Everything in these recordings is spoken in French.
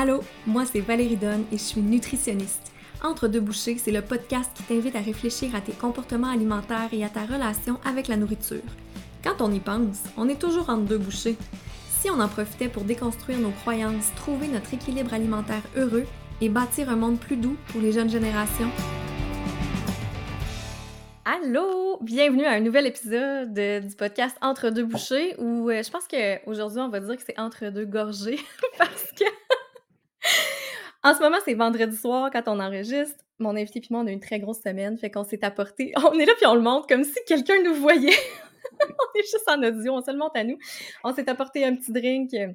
Allô, moi c'est Valérie Donne et je suis nutritionniste. Entre deux bouchées, c'est le podcast qui t'invite à réfléchir à tes comportements alimentaires et à ta relation avec la nourriture. Quand on y pense, on est toujours entre deux bouchées. Si on en profitait pour déconstruire nos croyances, trouver notre équilibre alimentaire heureux et bâtir un monde plus doux pour les jeunes générations. Allô! Bienvenue à un nouvel épisode du podcast Entre deux bouchées où euh, je pense qu'aujourd'hui on va dire que c'est entre deux gorgées parce que en ce moment, c'est vendredi soir quand on enregistre. Mon invité puis moi, on a une très grosse semaine, fait qu'on s'est apporté. On est là puis on le montre comme si quelqu'un nous voyait. on est juste en audio, on se le montre à nous. On s'est apporté un petit drink euh,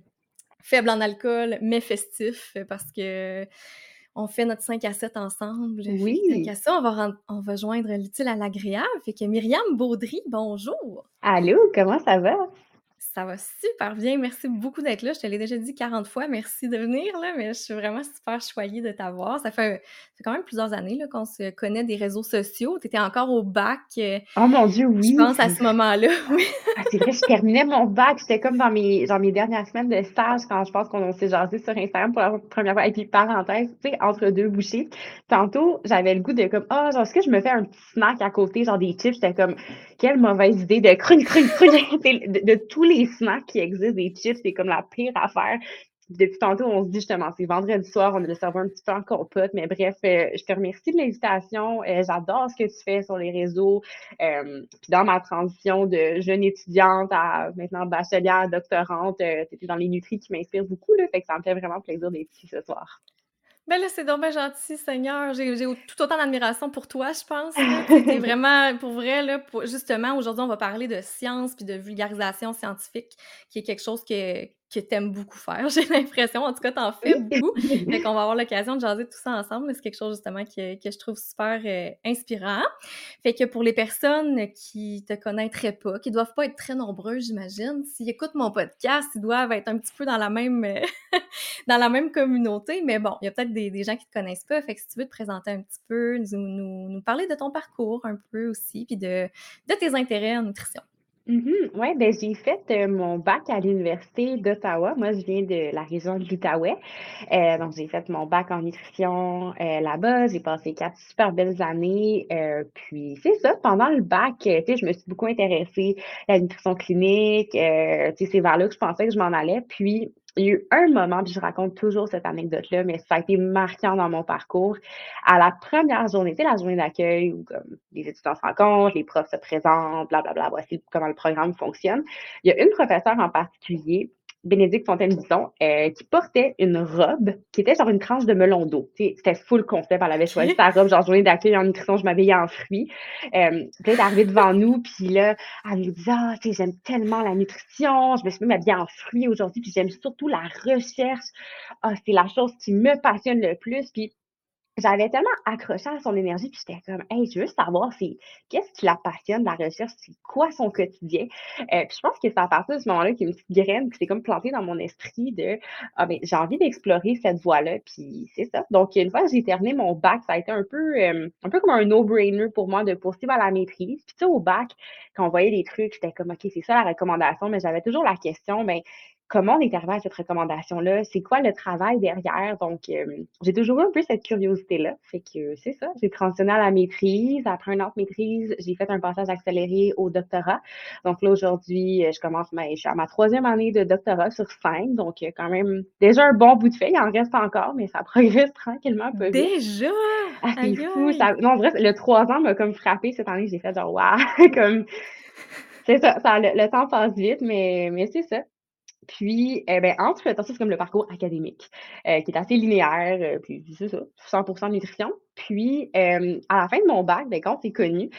faible en alcool, mais festif, euh, parce que on fait notre 5 à 7 ensemble. Oui. Fait ça, on va, on va joindre l'utile à l'agréable. Fait que Myriam Baudry, bonjour. Allô, comment ça va? Ça va super bien. Merci beaucoup d'être là. Je te l'ai déjà dit 40 fois. Merci de venir, là, mais je suis vraiment super choyée de t'avoir. Ça fait, quand même plusieurs années qu'on se connaît des réseaux sociaux. Tu étais encore au bac. Euh, oh mon Dieu, oui. Je pense à ce moment-là. Oui. Ah, c'est vrai, je terminais mon bac. C'était comme dans mes, mes dernières semaines de stage quand je pense qu'on s'est jasé sur Instagram pour la première fois. Et puis, parenthèse, tu sais, entre deux bouchées. Tantôt, j'avais le goût de comme, ah, oh, genre, est-ce que je me fais un petit snack à côté, genre des chips? J'étais comme, quelle mauvaise idée de crunch, crunch, crunch, de, de tous les snacks qui existent, des chips, c'est comme la pire affaire. Depuis tantôt, on se dit justement, c'est vendredi soir, on a le cerveau un petit peu en compote, mais bref, euh, je te remercie de l'invitation. Euh, j'adore ce que tu fais sur les réseaux. Euh, puis dans ma transition de jeune étudiante à maintenant bachelière, doctorante, c'était dans les nutris qui m'inspirent beaucoup, là, fait que ça me fait vraiment plaisir d'être ici ce soir. Ben là, c'est donc bien gentil, Seigneur. J'ai tout autant d'admiration pour toi, je pense. C'est vraiment, pour vrai, là, justement, aujourd'hui, on va parler de science puis de vulgarisation scientifique, qui est quelque chose que, que t'aimes beaucoup faire, j'ai l'impression. En tout cas, t'en fais beaucoup. fait qu'on va avoir l'occasion de jaser tout ça ensemble. C'est quelque chose, justement, que, que je trouve super euh, inspirant. Fait que pour les personnes qui te connaîtraient pas, qui doivent pas être très nombreux, j'imagine, s'ils écoutent mon podcast, ils doivent être un petit peu dans la même, euh, dans la même communauté. Mais bon, il y a peut-être des, des, gens qui te connaissent pas. Fait que si tu veux te présenter un petit peu, nous, nous, nous parler de ton parcours un peu aussi, puis de, de tes intérêts en nutrition. Mhm. Ouais, ben j'ai fait euh, mon bac à l'Université d'Ottawa. Moi, je viens de la région de l'Outaouais. Euh, donc, j'ai fait mon bac en nutrition euh, là-bas. J'ai passé quatre super belles années. puis, c'est ça, pendant le bac, tu sais, je me suis beaucoup intéressée à la nutrition clinique. tu sais, c'est vers là que je pensais que je m'en allais. Puis, il y a eu un moment, puis je raconte toujours cette anecdote-là, mais ça a été marquant dans mon parcours. À la première journée, c'est la journée d'accueil où comme, les étudiants se rencontrent, les profs se présentent, blablabla, voici comment le programme fonctionne. Il y a une professeure en particulier Bénédicte Fontaine-Bisson, euh, qui portait une robe qui était genre une tranche de melon d'eau. C'était full concept. Elle avait choisi sa robe, genre journée d'accueil en nutrition, je m'habillais en fruits. Euh, puis elle est arrivée devant nous, puis là, elle nous dit Ah, j'aime tellement la nutrition, je me suis même habillée en fruits aujourd'hui, puis j'aime surtout la recherche. Ah, c'est la chose qui me passionne le plus. Puis j'avais tellement accroché à son énergie, puis j'étais comme, hey, je veux savoir, c'est qu'est-ce qui la passionne, la recherche, c'est quoi son quotidien? Euh, puis je pense que c'est à partir de ce moment-là qu'il y a une petite graine qui s'est comme plantée dans mon esprit de, ah ben, j'ai envie d'explorer cette voie-là, puis c'est ça. Donc, une fois que j'ai terminé mon bac, ça a été un peu, euh, un peu comme un no-brainer pour moi de poursuivre à la maîtrise. Puis tu sais, au bac, quand on voyait les trucs, j'étais comme, OK, c'est ça la recommandation, mais j'avais toujours la question, ben, comment on est arrivé à cette recommandation-là, c'est quoi le travail derrière? Donc, euh, j'ai toujours eu un peu cette curiosité-là. Fait que c'est ça. J'ai transitionné à la maîtrise. Après une autre maîtrise, j'ai fait un passage accéléré au doctorat. Donc là, aujourd'hui, euh, je commence ma, je suis à ma troisième année de doctorat sur cinq. Donc, quand même déjà un bon bout de fait. Il en reste encore, mais ça progresse tranquillement un peu Déjà? Ah, c'est fou. Ça, non, en vrai, le trois ans m'a comme frappé cette année. J'ai fait genre, waouh, comme, c'est ça, ça le, le, temps passe vite, mais, mais c'est ça. Puis, eh ben, entre temps, c'est comme le parcours académique, euh, qui est assez linéaire, euh, puis c'est ça, 100% de nutrition. Puis, euh, à la fin de mon bac, ben, quand c'est connu,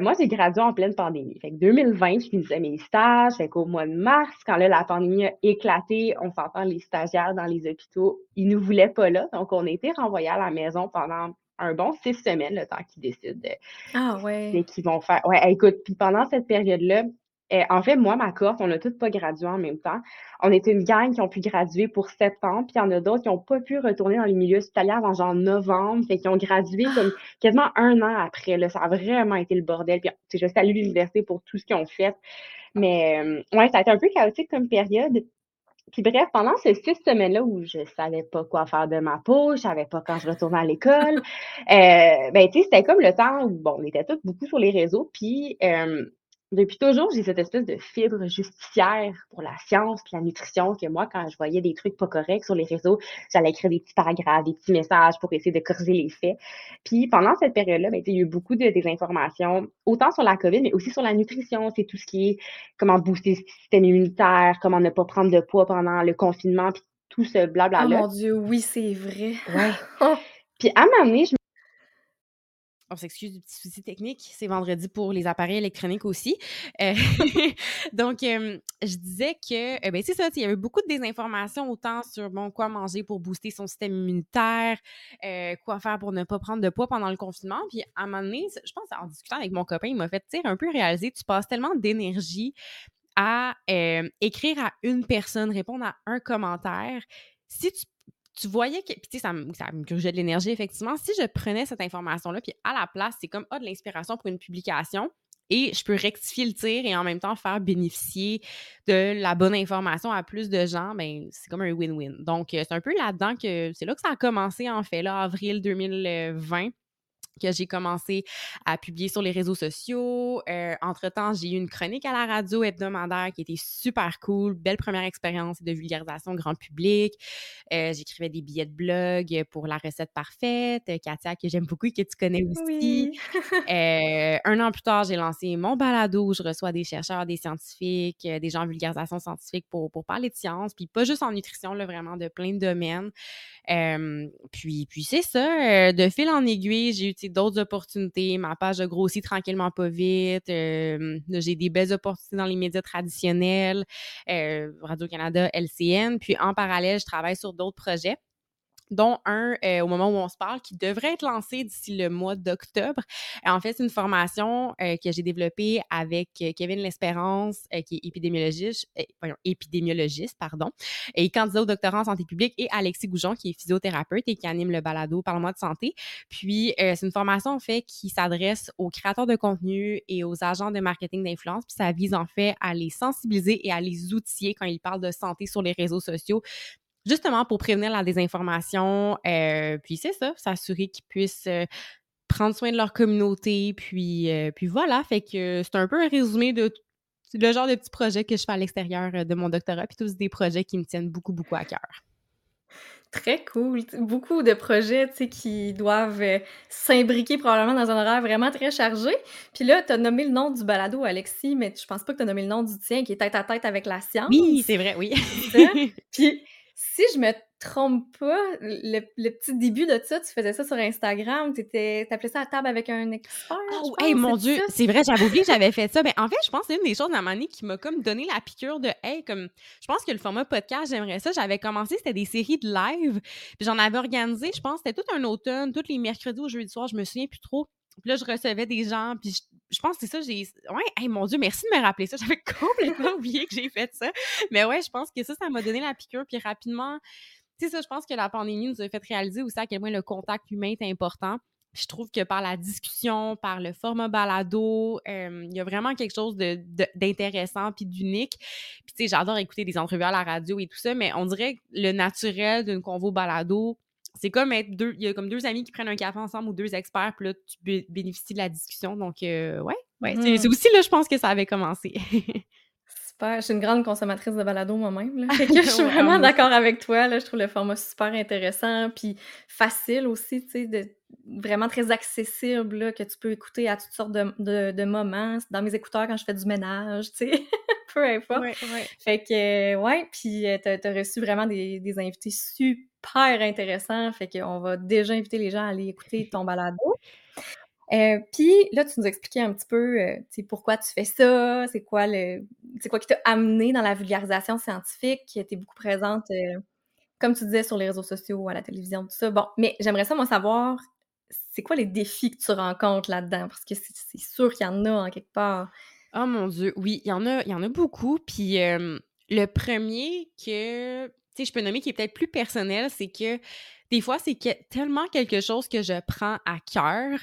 moi, j'ai gradué en pleine pandémie. Fait que 2020, je finissais mes stages. Fait qu'au mois de mars, quand là, la pandémie a éclaté, on s'entend, les stagiaires dans les hôpitaux, ils nous voulaient pas là. Donc, on a été renvoyés à la maison pendant un bon six semaines, le temps qu'ils décident de, ah, ouais. qu'ils vont faire. Ouais, écoute, puis pendant cette période-là, euh, en fait, moi, ma cohorte, on n'a toutes pas gradué en même temps. On était une gang qui ont pu graduer pour septembre, puis il y en a d'autres qui n'ont pas pu retourner dans les milieux hospitaliers avant genre novembre, fait qui ont gradué comme quasiment un an après. Là. Ça a vraiment été le bordel. Puis je salue l'université pour tout ce qu'ils ont fait. Mais euh, ouais, ça a été un peu chaotique comme période. Puis bref, pendant ces 6 semaines-là où je savais pas quoi faire de ma peau, je savais pas quand je retournais à l'école, euh, ben, tu sais, c'était comme le temps où, bon, on était tous beaucoup sur les réseaux, puis euh, depuis toujours, j'ai cette espèce de fibre justicière pour la science puis la nutrition que moi, quand je voyais des trucs pas corrects sur les réseaux, j'allais écrire des petits paragraphes, des petits messages pour essayer de corriger les faits. Puis pendant cette période-là, ben, il y a eu beaucoup de désinformation, autant sur la COVID, mais aussi sur la nutrition. C'est tout ce qui est comment booster le système immunitaire, comment ne pas prendre de poids pendant le confinement, puis tout ce blabla-là. Oh mon Dieu, oui, c'est vrai. Ouais. puis à un moment donné, je on s'excuse du petit souci technique, c'est vendredi pour les appareils électroniques aussi. Euh, donc, je disais que, euh, ben, c'est ça, il y avait beaucoup de désinformations, autant sur, bon, quoi manger pour booster son système immunitaire, euh, quoi faire pour ne pas prendre de poids pendant le confinement. Puis, à un moment donné, je pense, en discutant avec mon copain, il m'a fait, un peu réaliser, tu passes tellement d'énergie à écrire à une personne, répondre à un commentaire. Si tu tu voyais que, puis tu sais, ça, me, ça me grugeait de l'énergie, effectivement. Si je prenais cette information-là, puis à la place, c'est comme, ah, de l'inspiration pour une publication, et je peux rectifier le tir et en même temps faire bénéficier de la bonne information à plus de gens, ben c'est comme un win-win. Donc, euh, c'est un peu là-dedans que c'est là que ça a commencé, en fait, là, avril 2020 que j'ai commencé à publier sur les réseaux sociaux. Euh, entre-temps, j'ai eu une chronique à la radio hebdomadaire qui était super cool. Belle première expérience de vulgarisation grand public. Euh, j'écrivais des billets de blog pour la recette parfaite. Katia, que j'aime beaucoup et que tu connais aussi. Euh, un an plus tard, j'ai lancé mon balado où je reçois des chercheurs, des scientifiques, des gens en vulgarisation scientifique pour, pour parler de science. Puis pas juste en nutrition, là, vraiment de plein de domaines. puis puis c'est ça. de fil en aiguille, j'ai d'autres opportunités. Ma page a grossi tranquillement pas vite. Euh, j'ai des belles opportunités dans les médias traditionnels, euh, Radio-Canada, LCN. Puis en parallèle, je travaille sur d'autres projets dont un euh, au moment où on se parle qui devrait être lancé d'ici le mois d'octobre. En fait, c'est une formation euh, que j'ai développée avec euh, Kevin L'Espérance, qui est épidémiologiste, épidémiologiste, pardon, et candidat au doctorat en santé publique, et Alexis Goujon, qui est physiothérapeute et qui anime le balado Parle-moi de santé. Puis, c'est une formation, en fait, qui s'adresse aux créateurs de contenu et aux agents de marketing d'influence. Puis, ça vise, en fait, à les sensibiliser et à les outiller quand ils parlent de santé sur les réseaux sociaux justement pour prévenir la désinformation. Euh, puis c'est ça, s'assurer qu'ils puissent euh, prendre soin de leur communauté. Puis, euh, puis voilà, fait que c'est un peu un résumé de le genre de petits projets que je fais à l'extérieur de mon doctorat, puis tous des projets qui me tiennent beaucoup, beaucoup à cœur. Très cool. Beaucoup de projets, qui doivent s'imbriquer probablement dans un horaire vraiment très chargé. Puis là, tu as nommé le nom du balado, Alexis, mais je pense pas que tu as nommé le nom du tien, qui est tête à tête avec la science. Oui, c'est vrai, oui. Puis si je me trompe pas, le, petit début de ça, tu faisais ça sur Instagram, tu appelais ça à table avec un expert. Oh, hey, mon Dieu, c'est vrai, j'avais oublié que j'avais fait ça. Mais ben, en fait, je pense que c'est une des choses à un qui m'a comme donné la piqûre de hey, comme je pense que le format podcast, j'aimerais ça. J'avais commencé, c'était des séries de live, puis j'en avais organisé, je pense, c'était tout un automne, tous les mercredis ou jeudi soir, je me souviens plus trop. Puis là, je recevais des gens, puis je, pense que c'est ça, j'ai... Ouais, hey, mon Dieu, merci de me rappeler ça. J'avais complètement oublié que j'ai fait ça. Mais ouais, je pense que ça, ça m'a donné la piqûre. Puis rapidement, tu sais, ça, je pense que la pandémie nous a fait réaliser aussi à quel point le contact humain est important. Puis je trouve que par la discussion, par le format balado, il y a vraiment quelque chose d'intéressant puis d'unique. Puis tu sais, j'adore écouter des entrevues à la radio et tout ça, mais on dirait que le naturel d'une convo balado, c'est comme être deux, il y a comme deux amis qui prennent un café ensemble ou deux experts, puis là, tu bénéficies de la discussion. Donc, euh, ouais, ouais c'est mmh. aussi là, je pense que ça avait commencé. super. Je suis une grande consommatrice de balado moi-même. je suis vraiment d'accord avec toi. Là. Je trouve le format super intéressant, puis facile aussi, tu sais, de, vraiment très accessible, là, que tu peux écouter à toutes sortes de, de, moments. Dans mes écouteurs quand je fais du ménage, tu sais, peu importe. Ouais, ouais. Fait que, ouais, puis euh, t'as as reçu vraiment des, des invités super intéressant. Fait qu'on va déjà inviter les gens à aller écouter ton balado. Euh, puis là, tu nous expliquais un petit peu euh, pourquoi tu fais ça, c'est quoi le c'est quoi qui t'a amené dans la vulgarisation scientifique, qui était beaucoup présente, euh, comme tu disais, sur les réseaux sociaux, à la télévision, tout ça. Bon, mais j'aimerais ça, moi, savoir, c'est quoi les défis que tu rencontres là-dedans? Parce que c'est sûr qu'il y en a en quelque part. Oh mon Dieu, oui, il y en a, y en a beaucoup. Puis le premier que sais, je peux nommer qui est peut-être plus personnel, c'est que des fois, c'est tellement quelque chose que je prends à cœur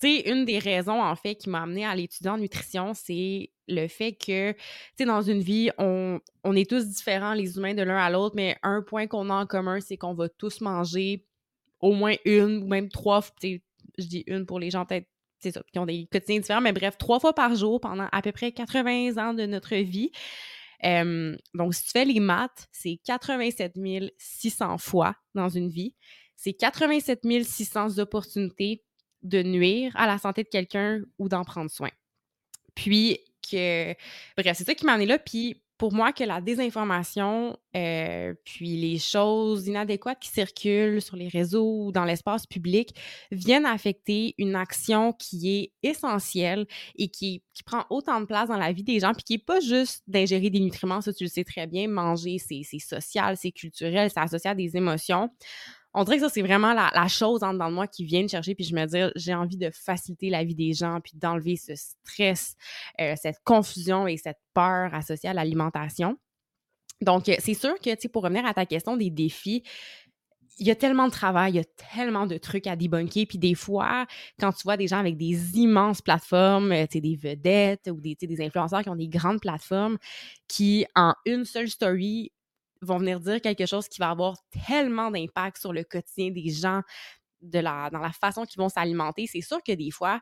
tu sais, une des raisons, en fait, qui m'a amenée à l'étudier en nutrition, c'est le fait que, tu sais, dans une vie, on, est tous différents, les humains, de l'un à l'autre, mais un point qu'on a en commun, c'est qu'on va tous manger au moins une ou même trois, tu je dis une pour les gens peut-être, c'est ça, qui ont des quotidiens différents, mais bref, trois fois par jour pendant à peu près 80 ans de notre vie. donc, si tu fais les maths, c'est 87 600 fois dans une vie. C'est 87 600 opportunités de nuire à la santé de quelqu'un ou d'en prendre soin. Puis que, bref, c'est ça qui m'en est là. Puis pour moi, que la désinformation, euh, puis les choses inadéquates qui circulent sur les réseaux ou dans l'espace public viennent affecter une action qui est essentielle et qui, qui, prend autant de place dans la vie des gens, puis qui n'est pas juste d'ingérer des nutriments, ça tu le sais très bien, manger, c'est social, c'est culturel, c'est associé à des émotions on dirait que ça, c'est vraiment la, chose en dedans de moi qui vient chercher, puis je me dis, j'ai envie de faciliter la vie des gens, puis d'enlever ce stress, euh, cette confusion et cette peur associée à l'alimentation. Donc, euh, c'est sûr que, tu sais, pour revenir à ta question des défis, il y a tellement de travail, il y a tellement de trucs à débunker. Puis des fois, quand tu vois des gens avec des immenses plateformes, euh, des vedettes ou des influenceurs qui ont des grandes plateformes, qui, en une seule story, vont venir dire quelque chose qui va avoir tellement d'impact sur le quotidien des gens, de la, dans la façon qu'ils vont s'alimenter. C'est sûr que des fois,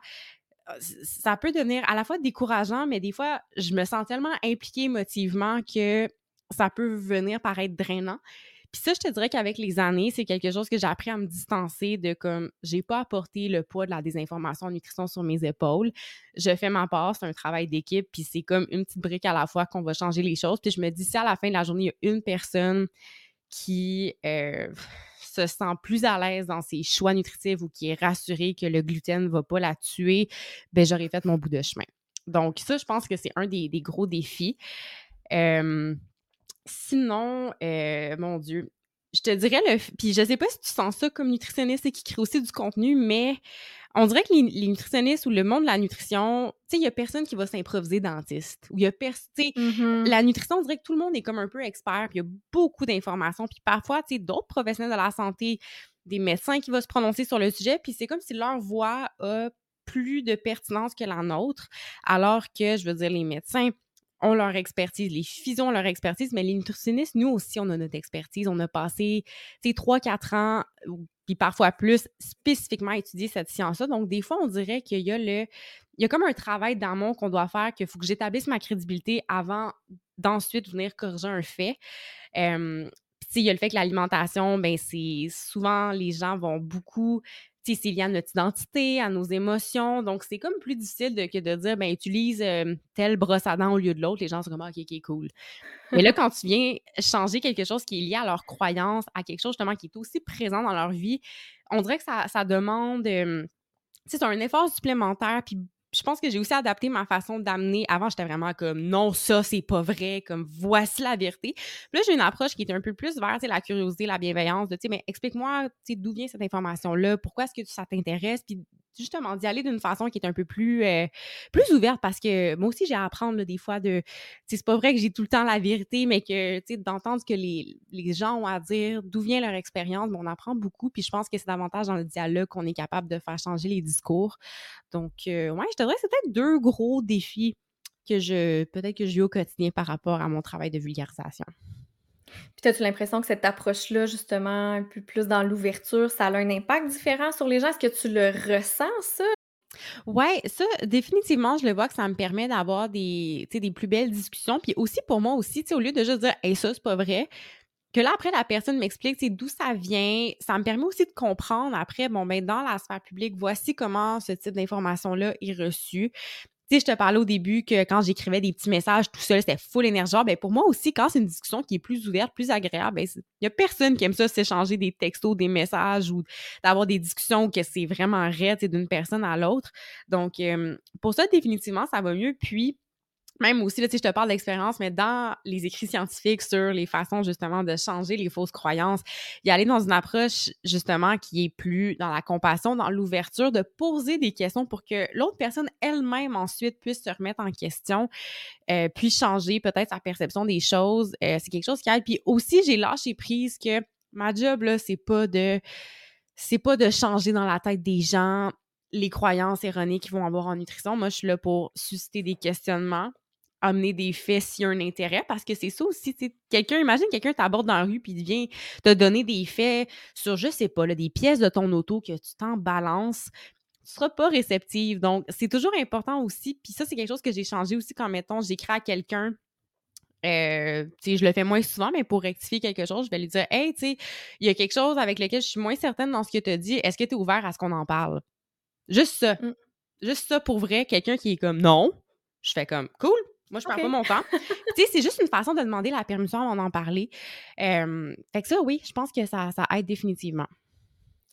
euh, ça peut devenir à la fois décourageant, mais des fois, je me sens tellement impliquée émotivement que ça peut venir paraître drainant. Puis ça, je te dirais qu'avec les années, c'est quelque chose que j'ai appris à me distancer de comme j'ai pas apporté le poids de la désinformation en nutrition sur mes épaules. Je fais ma part, c'est un travail d'équipe, puis c'est comme une petite brique à la fois qu'on va changer les choses. Puis je me dis, si à la fin de la journée, il y a une personne qui euh, se sent plus à l'aise dans ses choix nutritifs ou qui est rassurée que le gluten ne va pas la tuer, ben j'aurais fait mon bout de chemin. Donc ça, je pense que c'est un des, gros défis. Euh, Sinon, euh, mon Dieu, je te dirais le. Puis je sais pas si tu sens ça comme nutritionniste et qui crée aussi du contenu, mais on dirait que les, nutritionnistes ou le monde de la nutrition, tu sais, il y a personne qui va s'improviser dentiste. Ou il y a personne. Mm-hmm. La nutrition, on dirait que tout le monde est comme un peu expert, puis il y a beaucoup d'informations. Puis parfois, tu sais, d'autres professionnels de la santé, des médecins qui vont se prononcer sur le sujet, puis c'est comme si leur voix a plus de pertinence que la nôtre, alors que, je veux dire, les médecins ont leur expertise, les physios ont leur expertise, mais les nutritionnistes, nous aussi, on a notre expertise. On a passé, tu sais, 3-4 ans, puis parfois plus, spécifiquement à étudier cette science-là. Donc, des fois, on dirait qu'il y a le... Il y a comme un travail d'amont qu'on doit faire, qu'il faut que j'établisse ma crédibilité avant d'ensuite venir corriger un fait. Euh, il y a le fait que l'alimentation, ben c'est souvent, les gens vont beaucoup c'est lié à notre identité, à nos émotions. Donc, c'est comme plus difficile que de dire, ben, utilise euh, telle brosse à dents au lieu de l'autre. Les gens sont comme, OK, OK, cool. Mais là, quand tu viens changer quelque chose qui est lié à leur croyance, à quelque chose justement qui est aussi présent dans leur vie, on dirait que ça, ça demande, euh, c'est un effort supplémentaire, puis je pense que j'ai aussi adapté ma façon d'amener. Avant, j'étais vraiment comme non, ça, c'est pas vrai, comme voici la vérité. Puis là, j'ai une approche qui est un peu plus vers la curiosité, la bienveillance, de tu sais, mais explique-moi d'où vient cette information-là, pourquoi est-ce que ça t'intéresse, puis justement d'y aller d'une façon qui est un peu plus, euh, ouverte parce que moi aussi, j'ai à apprendre des fois de. C'est pas vrai que j'ai tout le temps la vérité, mais que d'entendre ce que les, gens ont à dire, d'où vient leur expérience, on apprend beaucoup. Puis je pense que c'est davantage dans le dialogue qu'on est capable de faire changer les discours. Donc, euh, ouais, je te dirais c'est peut-être deux gros défis que je peut-être que j'ai au quotidien par rapport à mon travail de vulgarisation. Puis as-tu l'impression que cette approche-là, justement, un peu plus dans l'ouverture, ça a un impact différent sur les gens? Est-ce que tu le ressens, ça? Oui, ça, définitivement, je le vois que ça me permet d'avoir des, des plus belles discussions. Puis aussi, pour moi aussi, au lieu de juste dire, hey, ça, c'est pas vrai, que là, après, la personne m'explique d'où ça vient. Ça me permet aussi de comprendre après, bon, ben, dans la sphère publique, voici comment ce type d'information-là est reçu. Sais, je te parlais au début que quand j'écrivais des petits messages tout seul, c'était full énergie. Ben pour moi aussi, quand c'est une discussion qui est plus ouverte, plus agréable, ben il y a personne qui aime ça s'échanger des textos, des messages ou d'avoir des discussions où que c'est vraiment raide d'une personne à l'autre. Donc, euh, pour ça, définitivement, ça va mieux. Puis, même aussi, là, je te parle d'expérience, mais dans les écrits scientifiques sur les façons justement de changer les fausses croyances, y aller dans une approche justement qui est plus dans la compassion, dans l'ouverture, de poser des questions pour que l'autre personne elle-même ensuite puisse se remettre en question, euh, puis changer peut-être sa perception des choses. Euh, c'est quelque chose qui aide. Puis aussi, j'ai lâché prise que ma job, là, c'est pas de c'est pas de changer dans la tête des gens les croyances erronées qu'ils vont avoir en nutrition. Moi, je suis là pour susciter des questionnements, amener des faits s'il y a un intérêt, parce que c'est ça aussi, quelqu'un, imagine quelqu'un t'aborde dans la rue puis il vient te donner des faits sur, je sais pas, là, des pièces de ton auto que tu t'en balances, tu seras pas réceptive. Donc, c'est toujours important aussi, puis ça, c'est quelque chose que j'ai changé aussi quand, mettons, j'écris à quelqu'un euh, je le fais moins souvent, mais pour rectifier quelque chose, je vais lui dire Hey, tu sais, il y a quelque chose avec lequel je suis moins certaine dans ce que tu as dit. Est-ce que tu es ouvert à ce qu'on en parle? Juste ça. Mmh. Juste ça pour vrai. Quelqu'un qui est comme non, je fais comme cool. Moi, je perds pas mon temps. tu sais, c'est juste une façon de demander la permission avant d'en parler. fait que ça, oui, je pense que ça, ça aide définitivement.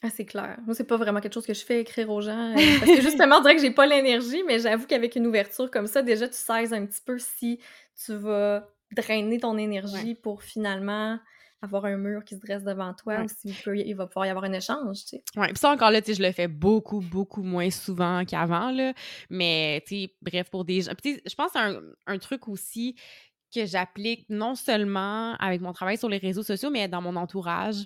Ah, c'est clair. Moi, c'est pas vraiment quelque chose que je fais écrire aux gens. Euh, parce que justement, on dirait que j'ai pas l'énergie, mais j'avoue qu'avec une ouverture comme ça, déjà, tu sais un petit peu si tu vas drainer ton énergie pour finalement avoir un mur qui se dresse devant toi ou s'il il va pouvoir y avoir un échange, tu sais. Ouais, puis ça encore là, tu sais, je le fais beaucoup, beaucoup moins souvent qu'avant, là. Mais, tu sais, bref, pour des gens... Puis, je pense à un, un truc aussi que j'applique non seulement avec mon travail sur les réseaux sociaux, mais dans mon entourage.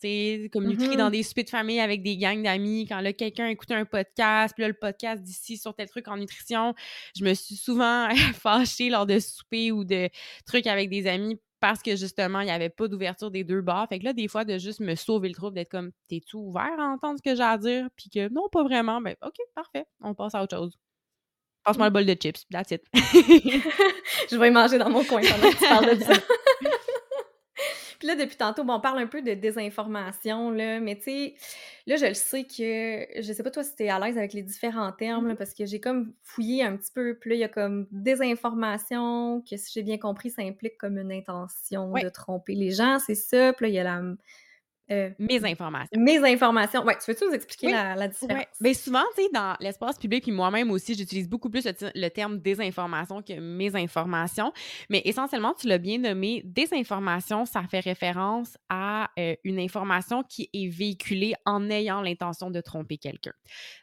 Tu sais, communiquer dans des soupers de famille avec des gangs d'amis. Quand là, quelqu'un écoute un podcast, puis là, le podcast d'ici sur tel truc en nutrition, je me suis souvent fâchée lors de soupers ou de trucs avec des amis parce que justement, il n'y avait pas d'ouverture des deux bords. Fait que là, des fois, de juste me sauver le trouble, d'être comme, t'es-tu ouvert à entendre ce que j'ai à dire? Puis que non, pas vraiment. Ben, OK, parfait, on passe à autre chose. Passe-moi le mmh. bol de chips, that's it. je vais y manger dans mon coin pendant que tu parles de ça. Puis là, depuis tantôt, bon, on parle un peu de désinformation, là, mais tu sais, là, je le sais que, je sais pas toi si t'es à l'aise avec les différents termes, là, mmh parce que j'ai comme fouillé un petit peu, puis là, il y a comme désinformation, que si j'ai bien compris, ça implique comme une intention de tromper les gens, c'est ça, puis là, il y a la euh, mes informations. Mes informations. Ouais, tu veux-tu nous expliquer la, différence? Bien, souvent, tu sais, dans l'espace public, puis moi-même aussi, j'utilise beaucoup plus le, terme désinformation que mes informations. Mais essentiellement, tu l'as bien nommé, désinformation, ça fait référence à euh, une information qui est véhiculée en ayant l'intention de tromper quelqu'un.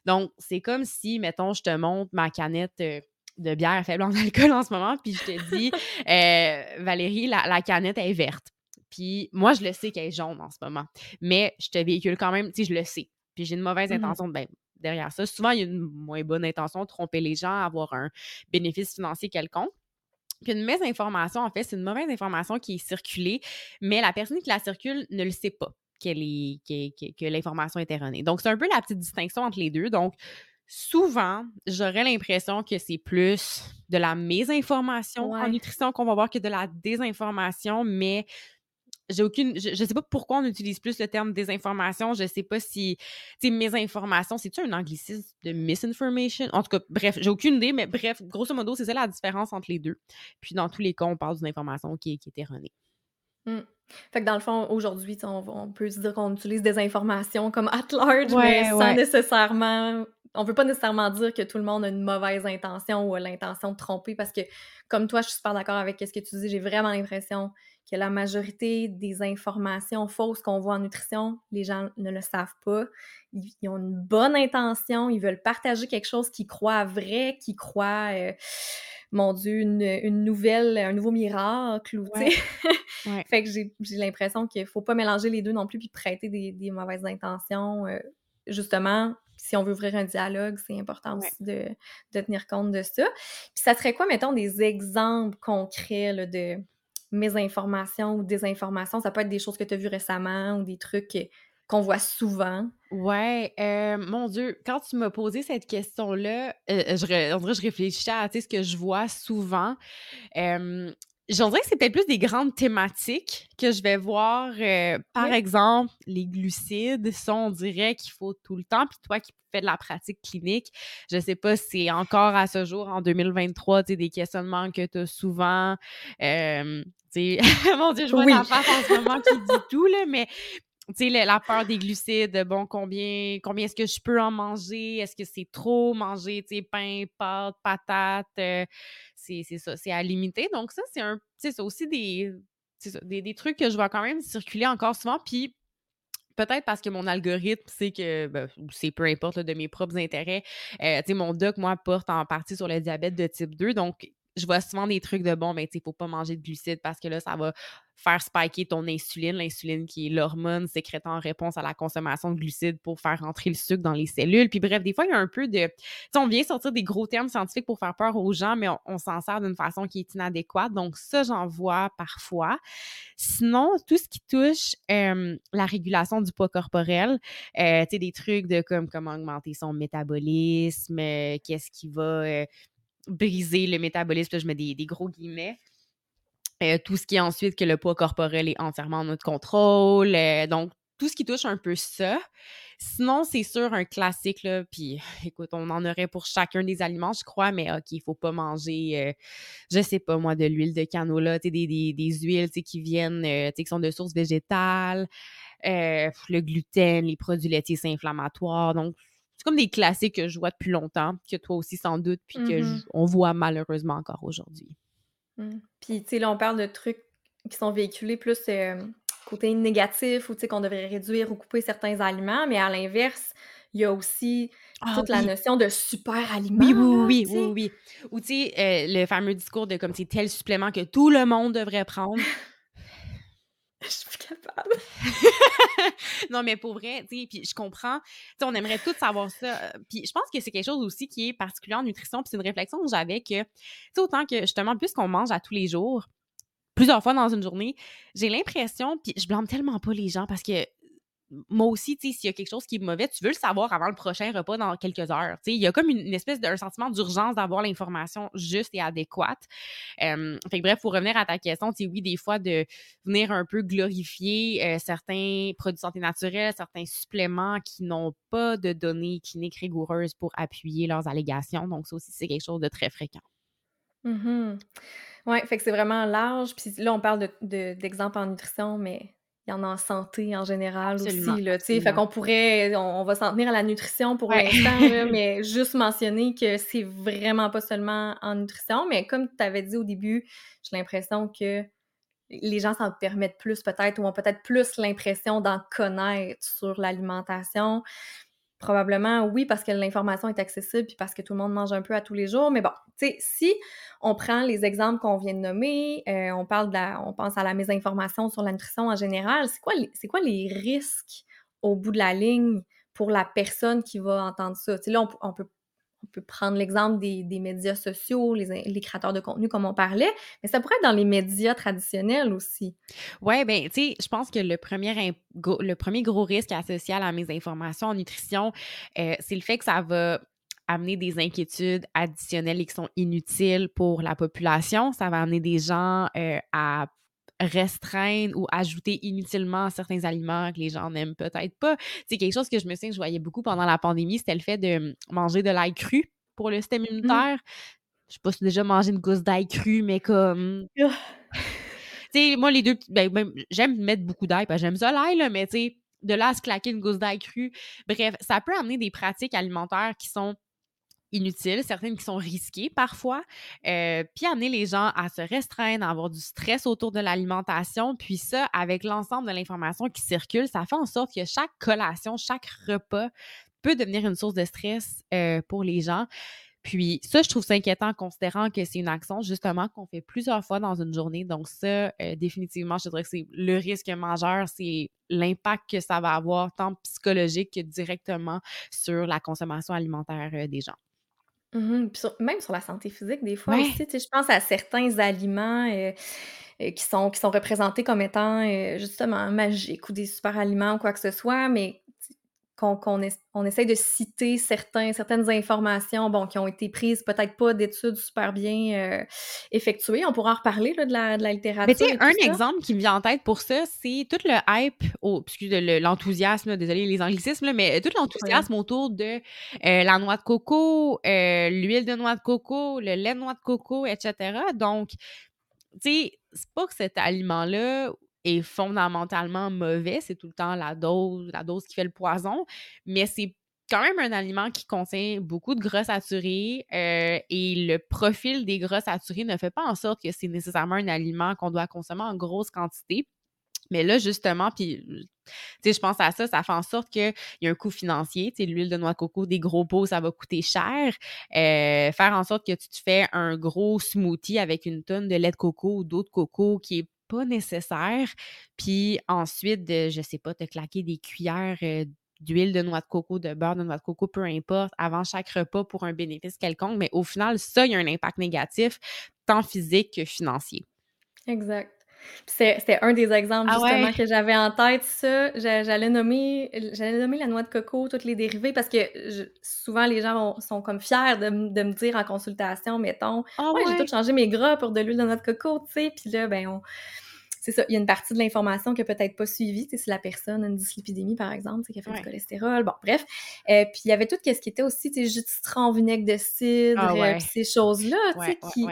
Donc, c'est comme si, mettons, je te montre ma canette. Euh, de bière faible en alcool en ce moment, puis je te dis, Valérie, la, la canette est verte. Puis moi, je le sais qu'elle est jaune en ce moment. Mais je te véhicule quand même, tu sais, je le sais. Puis j'ai une mauvaise mmh intention ben, derrière ça. Souvent, il y a une moins bonne intention de tromper les gens, avoir un bénéfice financier quelconque. Puis une mésinformation, en fait, c'est une mauvaise information qui est circulée, mais la personne qui la circule ne le sait pas qu'elle est, que, l'information est erronée. Donc, c'est un peu la petite distinction entre les deux. Donc, souvent, j'aurais l'impression que c'est plus de la mésinformation en nutrition qu'on va voir que de la désinformation, mais j'ai aucune. Je, sais pas pourquoi on utilise plus le terme désinformation. Je sais pas si. Tu sais, mésinformation, c'est-tu un anglicisme de misinformation? En tout cas, bref, j'ai aucune idée, mais bref, grosso modo, c'est ça la différence entre les deux. Puis dans tous les cas, on parle d'une information qui, qui est erronée. Mmh. Fait que dans le fond, aujourd'hui, on, peut se dire qu'on utilise des informations comme at large, mais sans nécessairement. On veut pas nécessairement dire que tout le monde a une mauvaise intention ou a l'intention de tromper parce que, comme toi, je suis super d'accord avec ce que tu dis. J'ai vraiment l'impression que la majorité des informations fausses qu'on voit en nutrition, les gens ne le savent pas. Ils, ont une bonne intention, ils veulent partager quelque chose qu'ils croient vrai, qu'ils croient, euh, mon Dieu, une, nouvelle, un nouveau miracle. fait que j'ai l'impression qu'il faut pas mélanger les deux non plus puis prêter des, mauvaises intentions. Euh, justement, si on veut ouvrir un dialogue, c'est important aussi de, tenir compte de ça. Puis ça serait quoi, mettons, des exemples concrets de mésinformation ou désinformation. Ça peut être des choses que tu as vues récemment ou des trucs qu'on voit souvent. Ouais, euh, mon Dieu, quand tu m'as posé cette question-là, euh, je, je réfléchissais à ce que je vois souvent. Euh, J'en dirais que c'est peut-être plus des grandes thématiques que je vais voir. Euh, par exemple, les glucides, ça, on dirait qu'il faut tout le temps. Puis toi qui fais de la pratique clinique, je sais pas si c'est encore à ce jour, en 2023, tu des questionnements que tu as souvent. Euh, mon Dieu, je vois la face en ce moment qui dit tout, là, mais tu la peur des glucides, bon, combien, combien est-ce que je peux en manger? Est-ce que c'est trop manger, tu pain, pâtes, patates? Euh, c'est ça, c'est à limiter. Donc, ça, c'est un, aussi des, des, des, trucs que je vois quand même circuler encore souvent. Puis, peut-être parce que mon algorithme, c'est que, ben, c'est peu importe de mes propres intérêts. Euh, tu sais, mon doc, moi, porte en partie sur le diabète de type 2. Donc, je vois souvent des trucs de bon, mais ben, tu sais, faut pas manger de glucides parce que là, ça va faire spiker ton insuline, l'insuline qui est l'hormone sécrétée en réponse à la consommation de glucides pour faire rentrer le sucre dans les cellules. Puis bref, des fois, il y a un peu de... Tu sais, on vient sortir des gros termes scientifiques pour faire peur aux gens, mais on, s'en sert d'une façon qui est inadéquate. Donc ça, j'en vois parfois. Sinon, tout ce qui touche la régulation du poids corporel, euh, tu sais, des trucs de comme comment augmenter son métabolisme, euh, qu'est-ce qui va euh, briser le métabolisme, je mets des, gros guillemets. tout ce qui est ensuite que le poids corporel est entièrement en notre contrôle. donc, tout ce qui touche un peu ça. Sinon, c'est sûr, un classique, là, puis écoute, on en aurait pour chacun des aliments, je crois, mais OK, il faut pas manger, je sais pas moi, de l'huile de canola, des, des, des huiles qui viennent, qui sont de source végétale, le gluten, les produits laitiers, c'est inflammatoire. Donc, c'est comme des classiques que je vois depuis longtemps, que toi aussi sans doute, puis qu'on voit malheureusement encore aujourd'hui. Mmh. Puis, tu sais, là, on parle de trucs qui sont véhiculés plus côté négatif ou, tu sais, qu'on devrait réduire ou couper certains aliments, mais à l'inverse, il y a aussi ah toute la notion de super aliment. Oui, oui, oui, oui, oui. Ou, tu sais, euh, le fameux discours de comme c'est tel supplément que tout le monde devrait prendre. Je suis capable. non, mais pour vrai, tu sais, puis je comprends. Tu on aimerait tous savoir ça. Euh, puis je pense que c'est quelque chose aussi qui est particulier en nutrition. Puis c'est une réflexion que j'avais que, tu sais, autant que justement, puisqu'on mange à tous les jours, plusieurs fois dans une journée, j'ai l'impression, puis je blâme tellement pas les gens parce que moi aussi, s'il y a quelque chose qui est mauvais, tu veux le savoir avant le prochain repas dans quelques heures. Il y a comme une, espèce d'un sentiment d'urgence d'avoir l'information juste et adéquate. fait que bref, pour revenir à ta question, oui, des fois, de venir un peu glorifier euh, certains produits de santé naturelle, certains suppléments qui n'ont pas de données cliniques rigoureuses pour appuyer leurs allégations. Donc, ça aussi, c'est quelque chose de très fréquent. Mmh oui, fait que c'est vraiment large. Puis là, on parle d'exemples en nutrition, mais il y en a en santé en général aussi, là, tu sais. Fait qu'on pourrait, on, va s'en tenir à la nutrition pour l'instant, mais juste mentionner que c'est vraiment pas seulement en nutrition, mais comme tu avais dit au début, j'ai l'impression que les gens s'en permettent plus peut-être ou ont peut-être plus l'impression d'en connaître sur l'alimentation. Probablement, oui, parce que l'information est accessible puis parce que tout le monde mange un peu à tous les jours. Mais bon, tu sais, si on prend les exemples qu'on vient de nommer, euh, on parle de on pense à la mésinformation sur la nutrition en général, c'est quoi, quoi les risques au bout de la ligne pour la personne qui va entendre ça? Tu là, on peut on peut prendre l'exemple des, médias sociaux, les, créateurs de contenu comme on parlait, mais ça pourrait être dans les médias traditionnels aussi. Oui, bien, tu sais, je pense que le premier, le premier gros risque associé à la informations en nutrition, euh, c'est le fait que ça va amener des inquiétudes additionnelles et qui sont inutiles pour la population. Ça va amener des gens euh, à restreindre ou ajouter inutilement certains aliments que les gens n'aiment peut-être pas. C'est quelque chose que je me souviens que je voyais beaucoup pendant la pandémie, c'était le fait de hum, manger de l'ail cru pour le système mmh. immunitaire. Je sais pas si déjà mangé une gousse d'ail cru, mais comme. tu sais, moi, les deux, ben, ben, j'aime mettre beaucoup d'ail, parce que j'aime ça l'ail, mais tu sais, de là à se claquer une gousse d'ail cru. Bref, ça peut amener des pratiques alimentaires qui sont inutiles, certaines qui sont risquées parfois, euh, puis amener les gens à se restreindre, à avoir du stress autour de l'alimentation, puis ça, avec l'ensemble de l'information qui circule, ça fait en sorte que chaque collation, chaque repas peut devenir une source de stress euh, pour les gens. Puis ça, je trouve ça inquiétant considérant que c'est une action justement qu'on fait plusieurs fois dans une journée. Donc ça, euh, définitivement, je dirais que c'est le risque majeur, c'est l'impact que ça va avoir tant psychologique que directement sur la consommation alimentaire des gens. Mmh même sur la santé physique, des fois aussi, je pense à certains aliments euh, euh, qui, sont, qui sont représentés comme étant euh, justement magiques ou des super aliments ou quoi que ce soit, mais qu'on on essaye de citer certains, certaines informations bon, qui ont été prises, peut-être pas d'études super bien euh, effectuées. On pourra en reparler là, de, la, de la littérature. Mais tu sais, un exemple qui me vient en tête pour ça, c'est tout le hype, oh, excuse l'enthousiasme, désolé les anglicismes, mais tout l'enthousiasme autour de euh, la noix de coco, euh, l'huile de noix de coco, le lait de noix de coco, etc. Donc, tu sais, c'est pas que cet aliment-là est fondamentalement mauvais. C'est tout le temps la dose, la dose qui fait le poison. Mais c'est quand même un aliment qui contient beaucoup de gras saturés euh, et le profil des gras saturés ne fait pas en sorte que c'est nécessairement un aliment qu'on doit consommer en grosse quantité. Mais là, justement, puis je pense à ça, ça fait en sorte qu'il y a un coût financier. L'huile de noix de coco, des gros pots, ça va coûter cher. Euh, faire en sorte que tu te fais un gros smoothie avec une tonne de lait de coco ou d'eau de coco qui est pas nécessaire. Puis ensuite, je sais pas, te claquer des cuillères euh, d'huile de noix de coco, de beurre de noix de coco, peu importe, avant chaque repas pour un bénéfice quelconque. Mais au final, ça, il y a un impact négatif, tant physique que financier. Exact. C'était un des exemples ah justement que j'avais en tête, ça. J'allais nommer, j'allais nommer la noix de coco, toutes les dérivés, parce que souvent les gens sont comme fiers de, me dire en consultation, mettons, ah ouais, j'ai tout changé mes gras pour de l'huile de noix de coco, tu sais. Puis là, ben, c'est ça, il y a une partie de l'information qui n'a peut-être pas suivi, si la personne a une dyslipidémie, par exemple, qui a fait du cholestérol, bon, bref. Euh, puis il y avait tout ce qui était aussi, tu sais, jus de citron, vinaigre de cidre, ah euh, ces choses-là, tu sais, qui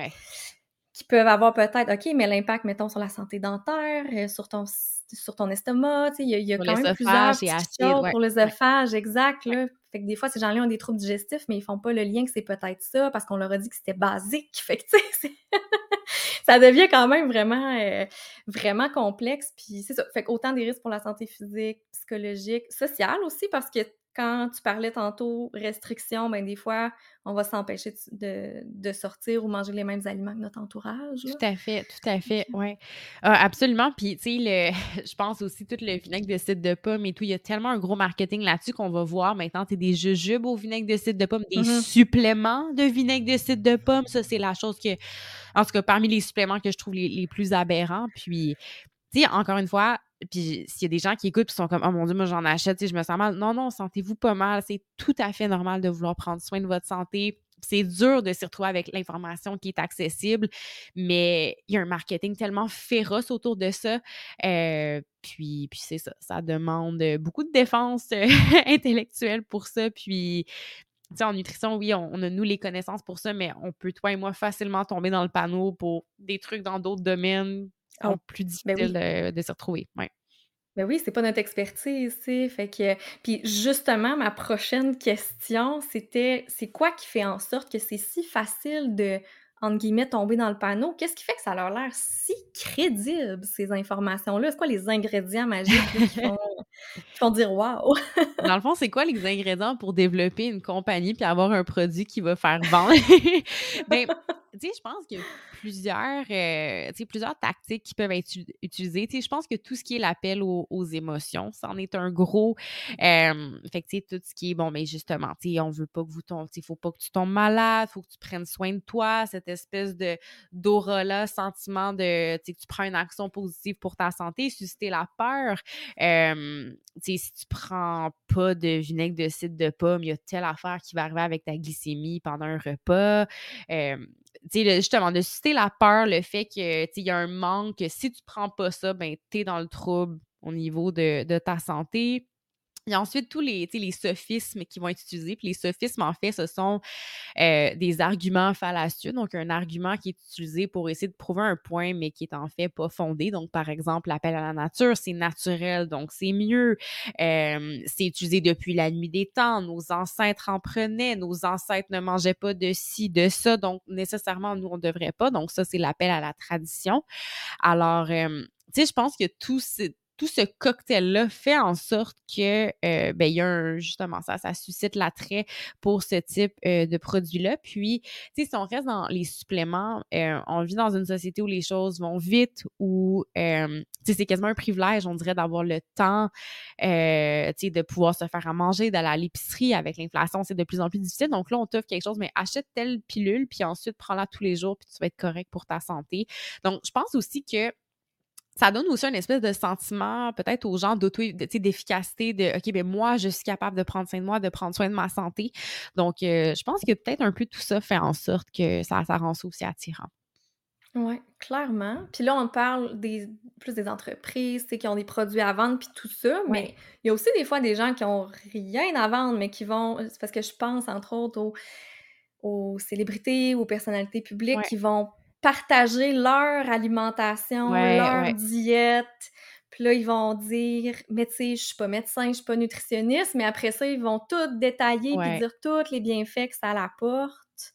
qui peuvent avoir peut-être, OK, mais l'impact, mettons, sur la santé dentaire, euh, sur ton sur ton estomac, tu sais, il y a, quand même plusieurs choses pour l'œsophage, exact, là. Fait que des fois, ces gens-là ont des troubles digestifs, mais ils font pas le lien que c'est peut-être ça, parce qu'on leur a dit que c'était basique. Fait que, tu sais, ça devient quand même vraiment, euh, vraiment complexe. Puis c'est ça. Fait qu'autant des risques pour la santé physique, psychologique, sociale aussi, parce que quand tu parlais tantôt restriction, ben des fois, on va s'empêcher de, sortir ou manger les mêmes aliments que notre entourage. Tout à fait, tout à fait, oui. Ah, absolument. Puis, tu sais, je pense aussi tout le vinaigre de cidre de pomme et tout, il y a tellement un gros marketing là-dessus qu'on va voir maintenant, tu des jujubes au vinaigre de cidre de pomme, des mm-hmm. suppléments de vinaigre de cidre de pomme. Ça, c'est la chose que, en tout cas, parmi les suppléments que je trouve les, les plus aberrants. Puis, encore une fois, puis s'il y a des gens qui écoutent et sont comme Oh mon Dieu, moi j'en achète, je me sens mal. Non, non, sentez-vous pas mal. C'est tout à fait normal de vouloir prendre soin de votre santé. C'est dur de s'y retrouver avec l'information qui est accessible, mais il y a un marketing tellement féroce autour de ça. Euh, puis, c'est ça, ça demande beaucoup de défense euh, intellectuelle pour ça. Puis, tu sais, en nutrition, oui, on, a nous les connaissances pour ça, mais on peut, toi et moi, facilement tomber dans le panneau pour des trucs dans d'autres domaines oh, plus ben difficile de, se retrouver. Ouais. Ben oui, c'est pas notre expertise, tu Fait que, puis justement, ma prochaine question, c'était, c'est quoi qui fait en sorte que c'est si facile de, entre guillemets, tomber dans le panneau? Qu'est-ce qui fait que ça a l'air si crédible, ces informations-là? C'est quoi les ingrédients magiques qui, font, dire « wow ». Dans le fond, c'est quoi les ingrédients pour développer une compagnie puis avoir un produit qui va faire vendre? ben, tu sais, je pense qu'il y a plusieurs, euh, plusieurs tactiques qui peuvent être utilisées. Tu je pense que tout ce qui est l'appel aux, émotions, ça en est un gros. Euh, tu tout ce qui est, bon, mais justement, tu sais, on veut pas que vous tombiez, il faut pas que tu tombes malade, faut que tu prennes soin de toi, cette espèce de d'aura-là, sentiment de, tu sais, que tu prends une action positive pour ta santé, susciter la peur. Euh, tu sais, si tu prends pas de vinaigre de cidre de pomme, il y a telle affaire qui va arriver avec ta glycémie pendant un repas. Euh, justement, de susciter la peur, le fait qu'il y a un manque, que si tu prends pas ça, ben, tu dans le trouble au niveau de, de ta santé. Il y a ensuite tous les, les sophismes qui vont être utilisés. Puis les sophismes, en fait, ce sont euh, des arguments fallacieux. Donc, un argument qui est utilisé pour essayer de prouver un point, mais qui est en fait pas fondé. Donc, par exemple, l'appel à la nature, c'est naturel, donc c'est mieux. Euh, c'est utilisé depuis la nuit des temps. Nos ancêtres en prenaient. Nos ancêtres ne mangeaient pas de ci, de ça. Donc, nécessairement, nous, on ne devrait pas. Donc, ça, c'est l'appel à la tradition. Alors, euh, tu sais, je pense que tout, tout ce cocktail-là fait en sorte que, euh, ben, il y a justement, ça, ça suscite l'attrait pour ce type euh, de produit-là. Puis, tu sais, si on reste dans les suppléments, euh, on vit dans une société où les choses vont vite, où, tu sais, c'est quasiment un privilège, on dirait, d'avoir le temps, tu sais, de pouvoir se faire à manger, d'aller à l'épicerie. Avec l'inflation, c'est de plus en plus difficile. Donc là, on t'offre quelque chose, mais achète telle pilule, puis ensuite, prends-la tous les jours, puis tu vas être correct pour ta santé. Donc, je pense aussi que ça donne aussi un espèce de sentiment, peut-être aux gens d'auto, d'efficacité, de OK, ben moi, je suis capable de prendre soin de moi, de prendre soin de ma santé. Donc, euh, je pense que peut-être un peu tout ça fait en sorte que ça, ça rend ça aussi attirant. Oui, clairement. Puis là, on parle des, plus des entreprises qui ont des produits à vendre, puis tout ça, mais il y a aussi des fois des gens qui ont rien à vendre, mais qui vont, c'est parce que je pense entre autres aux, aux célébrités, aux personnalités publiques qui vont partager leur alimentation, leur diète. Puis là, ils vont dire, mais tu sais, je suis pas médecin, je suis pas nutritionniste, mais après ça, ils vont tout détailler et dire tous les bienfaits que ça apporte.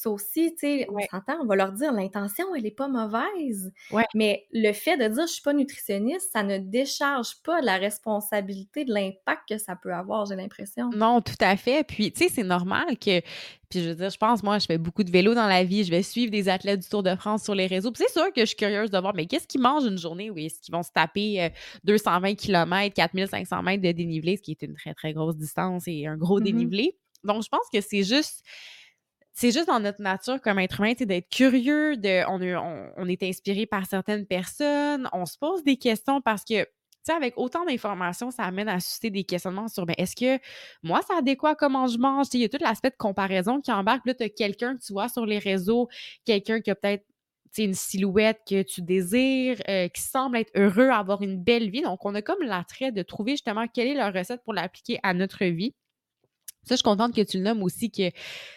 Ça aussi, tu sais, on Ouais. s'entend, on va leur dire l'intention, elle est pas mauvaise. Ouais. Mais le fait de dire je suis pas nutritionniste, ça ne décharge pas la responsabilité de l'impact que ça peut avoir, j'ai l'impression. Non, tout à fait. Puis, tu sais, c'est normal que. Puis, je veux dire, je pense, moi, je fais beaucoup de vélo dans la vie. Je vais suivre des athlètes du Tour de France sur les réseaux. Puis, c'est sûr que je suis curieuse de voir, mais qu'est-ce qu'ils mangent une journée où est-ce qu'ils vont se taper euh, 220 km, 4500 mètres de dénivelé, ce qui est une très, très grosse distance et un gros Mhm. dénivelé? Donc, je pense que c'est juste. C'est juste dans notre nature comme être humain, d'être curieux, on, est- inspiré par certaines personnes, on se pose des questions parce que, avec autant d'informations, ça amène à susciter des questionnements sur, ben, est-ce que moi, c'est adéquat comment je mange? Il y a tout l'aspect de comparaison qui embarque. Là, tu as quelqu'un que tu vois sur les réseaux, quelqu'un qui a peut-être une silhouette que tu désires, euh, qui semble être heureux, avoir une belle vie. Donc, on a comme l'attrait de trouver justement quelle est leur recette pour l'appliquer à notre vie. Ça, je suis contente que tu le nommes aussi que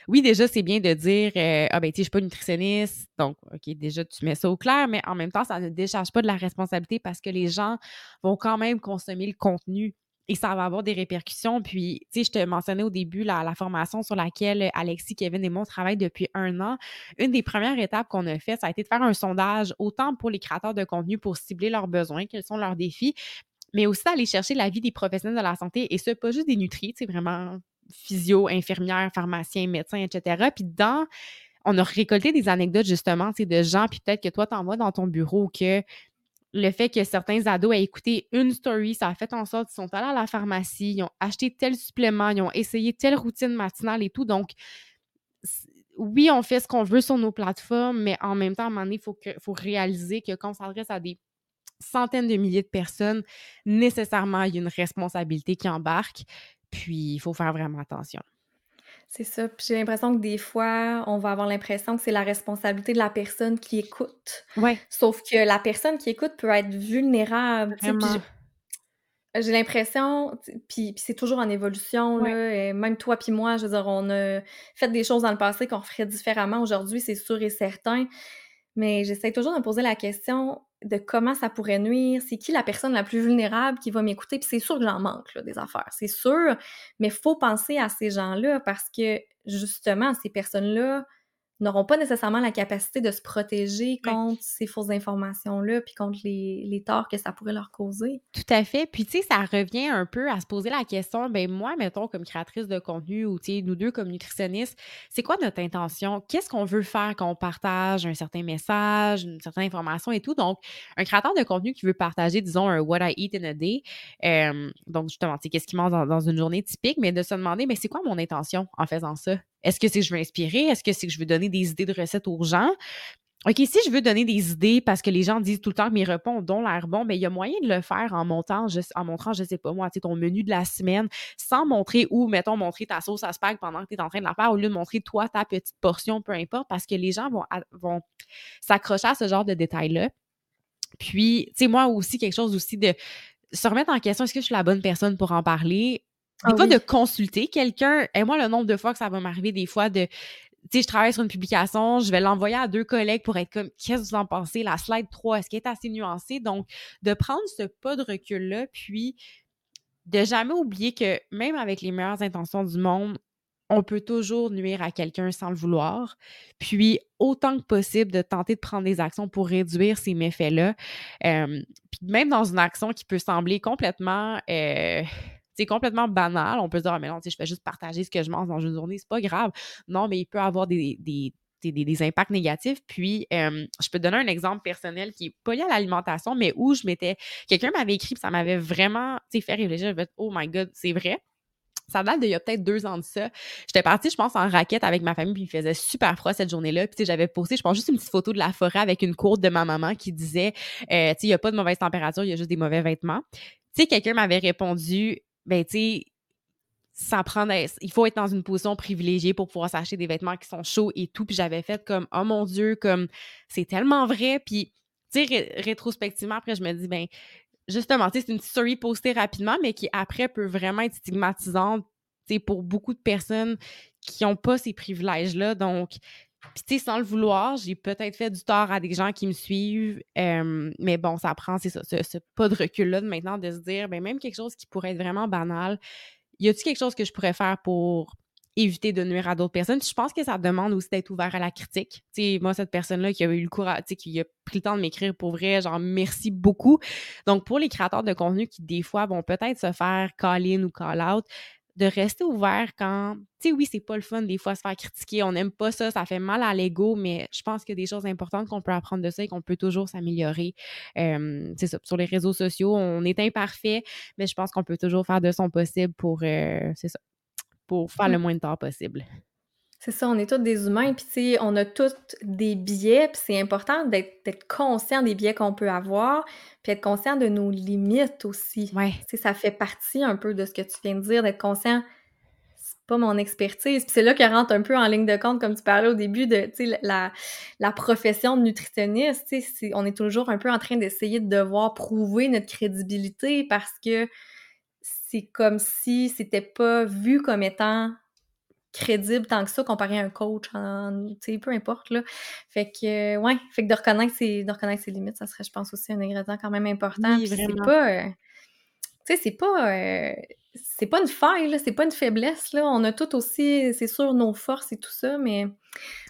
oui, déjà, c'est bien de dire euh, Ah ben tu sais, je suis pas nutritionniste, donc OK, déjà tu mets ça au clair, mais en même temps, ça ne décharge pas de la responsabilité parce que les gens vont quand même consommer le contenu et ça va avoir des répercussions. Puis, tu sais, je te mentionnais au début la, formation sur laquelle Alexis, Kevin et moi on travaille depuis un an. Une des premières étapes qu'on a fait, ça a été de faire un sondage autant pour les créateurs de contenu pour cibler leurs besoins, quels sont leurs défis, mais aussi d'aller chercher l'avis des professionnels de la santé et ce, pas juste des nutris, c'est vraiment physio, infirmières, pharmaciens, médecins, etc. Puis dans, on a récolté des anecdotes justement, tu de gens, puis peut-être que toi, t'en vois dans ton bureau que le fait que certains ados aient écouté une story, ça a fait en sorte qu'ils sont allés à la pharmacie, ils ont acheté tel supplément, ils ont essayé telle routine matinale et tout. Donc, oui, on fait ce qu'on veut sur nos plateformes, mais en même temps, à un moment donné, il faut, que- faut réaliser que quand on s'adresse à des centaines de milliers de personnes, nécessairement, il y a une responsabilité qui embarque. Puis, il faut faire vraiment attention. C'est ça. Puis j'ai l'impression que des fois, on va avoir l'impression que c'est la responsabilité de la personne qui écoute. Ouais, Sauf que la personne qui écoute peut être vulnérable. j'ai- l'impression, puis, puis c'est toujours en évolution, Ouais. là, et même toi puis moi, je veux dire, on a fait des choses dans le passé qu'on ferait différemment aujourd'hui, c'est sûr et certain, mais j'essaie toujours de me poser la question de comment ça pourrait nuire, c'est qui la personne la plus vulnérable qui va m'écouter, puis c'est sûr que j'en manque, là, des affaires, c'est sûr, mais faut penser à ces gens-là parce que, justement, ces personnes-là n'auront pas nécessairement la capacité de se protéger contre ces fausses informations-là, puis contre les, les torts que ça pourrait leur causer. Tout à fait. Puis, tu sais, ça revient un peu à se poser la question, ben moi, mettons, comme créatrice de contenu ou, tu sais, nous deux comme nutritionnistes, c'est quoi notre intention? Qu'est-ce qu'on veut faire quand on partage un certain message, une certaine information et tout? Donc, un créateur de contenu qui veut partager, disons, un What I Eat in a Day, euh, donc justement, tu sais, qu'est-ce qu'il mange dans, dans une journée typique, mais de se demander, mais c'est quoi mon intention en faisant ça? Est-ce que c'est que je veux inspirer? Est-ce que c'est que je veux donner des idées de recettes aux gens? OK, si je veux donner des idées parce que les gens disent tout le temps que mes repas ont l'air bon, mais il y a moyen de le faire en montant, je, en montrant, je sais pas moi, ton menu de la semaine, sans montrer ou, mettons, montrer ta sauce à spag pendant que tu es en train de la faire, au lieu de montrer toi ta petite portion, peu importe, parce que les gens vont, vont s'accrocher à ce genre de détails-là. Puis, tu sais, moi aussi, quelque chose aussi de se remettre en question, est-ce que je suis la bonne personne pour en parler? Des Ah fois, oui. de consulter quelqu'un. Et moi, le nombre de fois que ça va m'arriver, des fois, de. Tu sais, je travaille sur une publication, je vais l'envoyer à deux collègues pour être comme, qu'est-ce que vous en pensez? La slide 3, est-ce qu'elle est assez nuancée? Donc, de prendre ce pas de recul-là, puis de jamais oublier que même avec les meilleures intentions du monde, on peut toujours nuire à quelqu'un sans le vouloir. Puis, autant que possible, de tenter de prendre des actions pour réduire ces méfaits-là. Euh, puis même dans une action qui peut sembler complètement, euh, complètement banal, on peut se dire, ah, mais non, je fais juste partager ce que je mange dans une journée, c'est pas grave. Non, mais il peut avoir des, impacts négatifs. Puis, je peux te donner un exemple personnel qui est pas lié à l'alimentation, mais où je m'étais. Quelqu'un m'avait écrit, puis ça m'avait vraiment fait réfléchir. Fait, oh my God, c'est vrai. Ça date d'il y a peut-être deux ans de ça. J'étais partie, je pense, en raquette avec ma famille, puis il faisait super froid cette journée-là. Puis, j'avais posté, je pense, juste une petite photo de la forêt avec une courte de ma maman qui disait, euh, tu sais, il n'y a pas de mauvaise température, il y a juste des mauvais vêtements. Tu sais, quelqu'un m'avait répondu, ben, tu sais, ça prend il faut être dans une position privilégiée pour pouvoir s'acheter des vêtements qui sont chauds et tout. Puis j'avais fait comme, oh mon Dieu, comme, c'est tellement vrai. Puis, tu sais, ré- rétrospectivement, après, je me dis, ben, justement, tu sais, c'est une story postée rapidement, mais qui après peut vraiment être stigmatisante, tu sais, pour beaucoup de personnes qui n'ont pas ces privilèges-là. Donc, puis, tu sais, sans le vouloir, j'ai peut-être fait du tort à des gens qui me suivent. euh, mais bon, ça prend, c'est ça, ce, pas de recul-là de maintenant de se dire, ben, même quelque chose qui pourrait être vraiment banal, y a-t-il quelque chose que je pourrais faire pour éviter de nuire à d'autres personnes? je pense que ça demande aussi d'être ouvert à la critique. sais, moi, cette personne-là qui a eu le courage, qui a pris le temps de m'écrire pour vrai, genre merci beaucoup. Donc, pour les créateurs de contenu qui, des fois, vont peut-être se faire call in ou call out, de rester ouvert quand, tu sais, oui, c'est pas le fun des fois se faire critiquer, on n'aime pas ça, ça fait mal à l'ego, mais je pense qu'il y a des choses importantes qu'on peut apprendre de ça et qu'on peut toujours s'améliorer. c'est ça, sur les réseaux sociaux, on est imparfait, mais je pense qu'on peut toujours faire de son possible pour, euh, c'est ça, pour faire le mmh. moins de tort possible. C'est ça, on est tous des humains, puis tu sais, on a tous des biais, puis c'est important d'être conscient des biais qu'on peut avoir, puis être conscient de nos limites aussi. Ouais. Tu sais, ça fait partie un peu de ce que tu viens de dire, d'être conscient, c'est pas mon expertise. Puis c'est là qu'elle rentre un peu en ligne de compte, comme tu parlais au début, de, tu sais, la, la profession de nutritionniste, tu sais, on est toujours un peu en train d'essayer de devoir prouver notre crédibilité parce que c'est comme si c'était pas vu comme étant crédible tant que ça comparé à un coach, peu importe, là. Fait que, ouais, fait que de reconnaître, ses, de reconnaître ses limites, ça serait, je pense, aussi un ingrédient quand même important. Oui, c'est pas... Euh, tu sais, c'est pas... Euh, c'est pas une faille, c'est pas une faiblesse, là. On a tout aussi, c'est sûr, nos forces et tout ça, mais...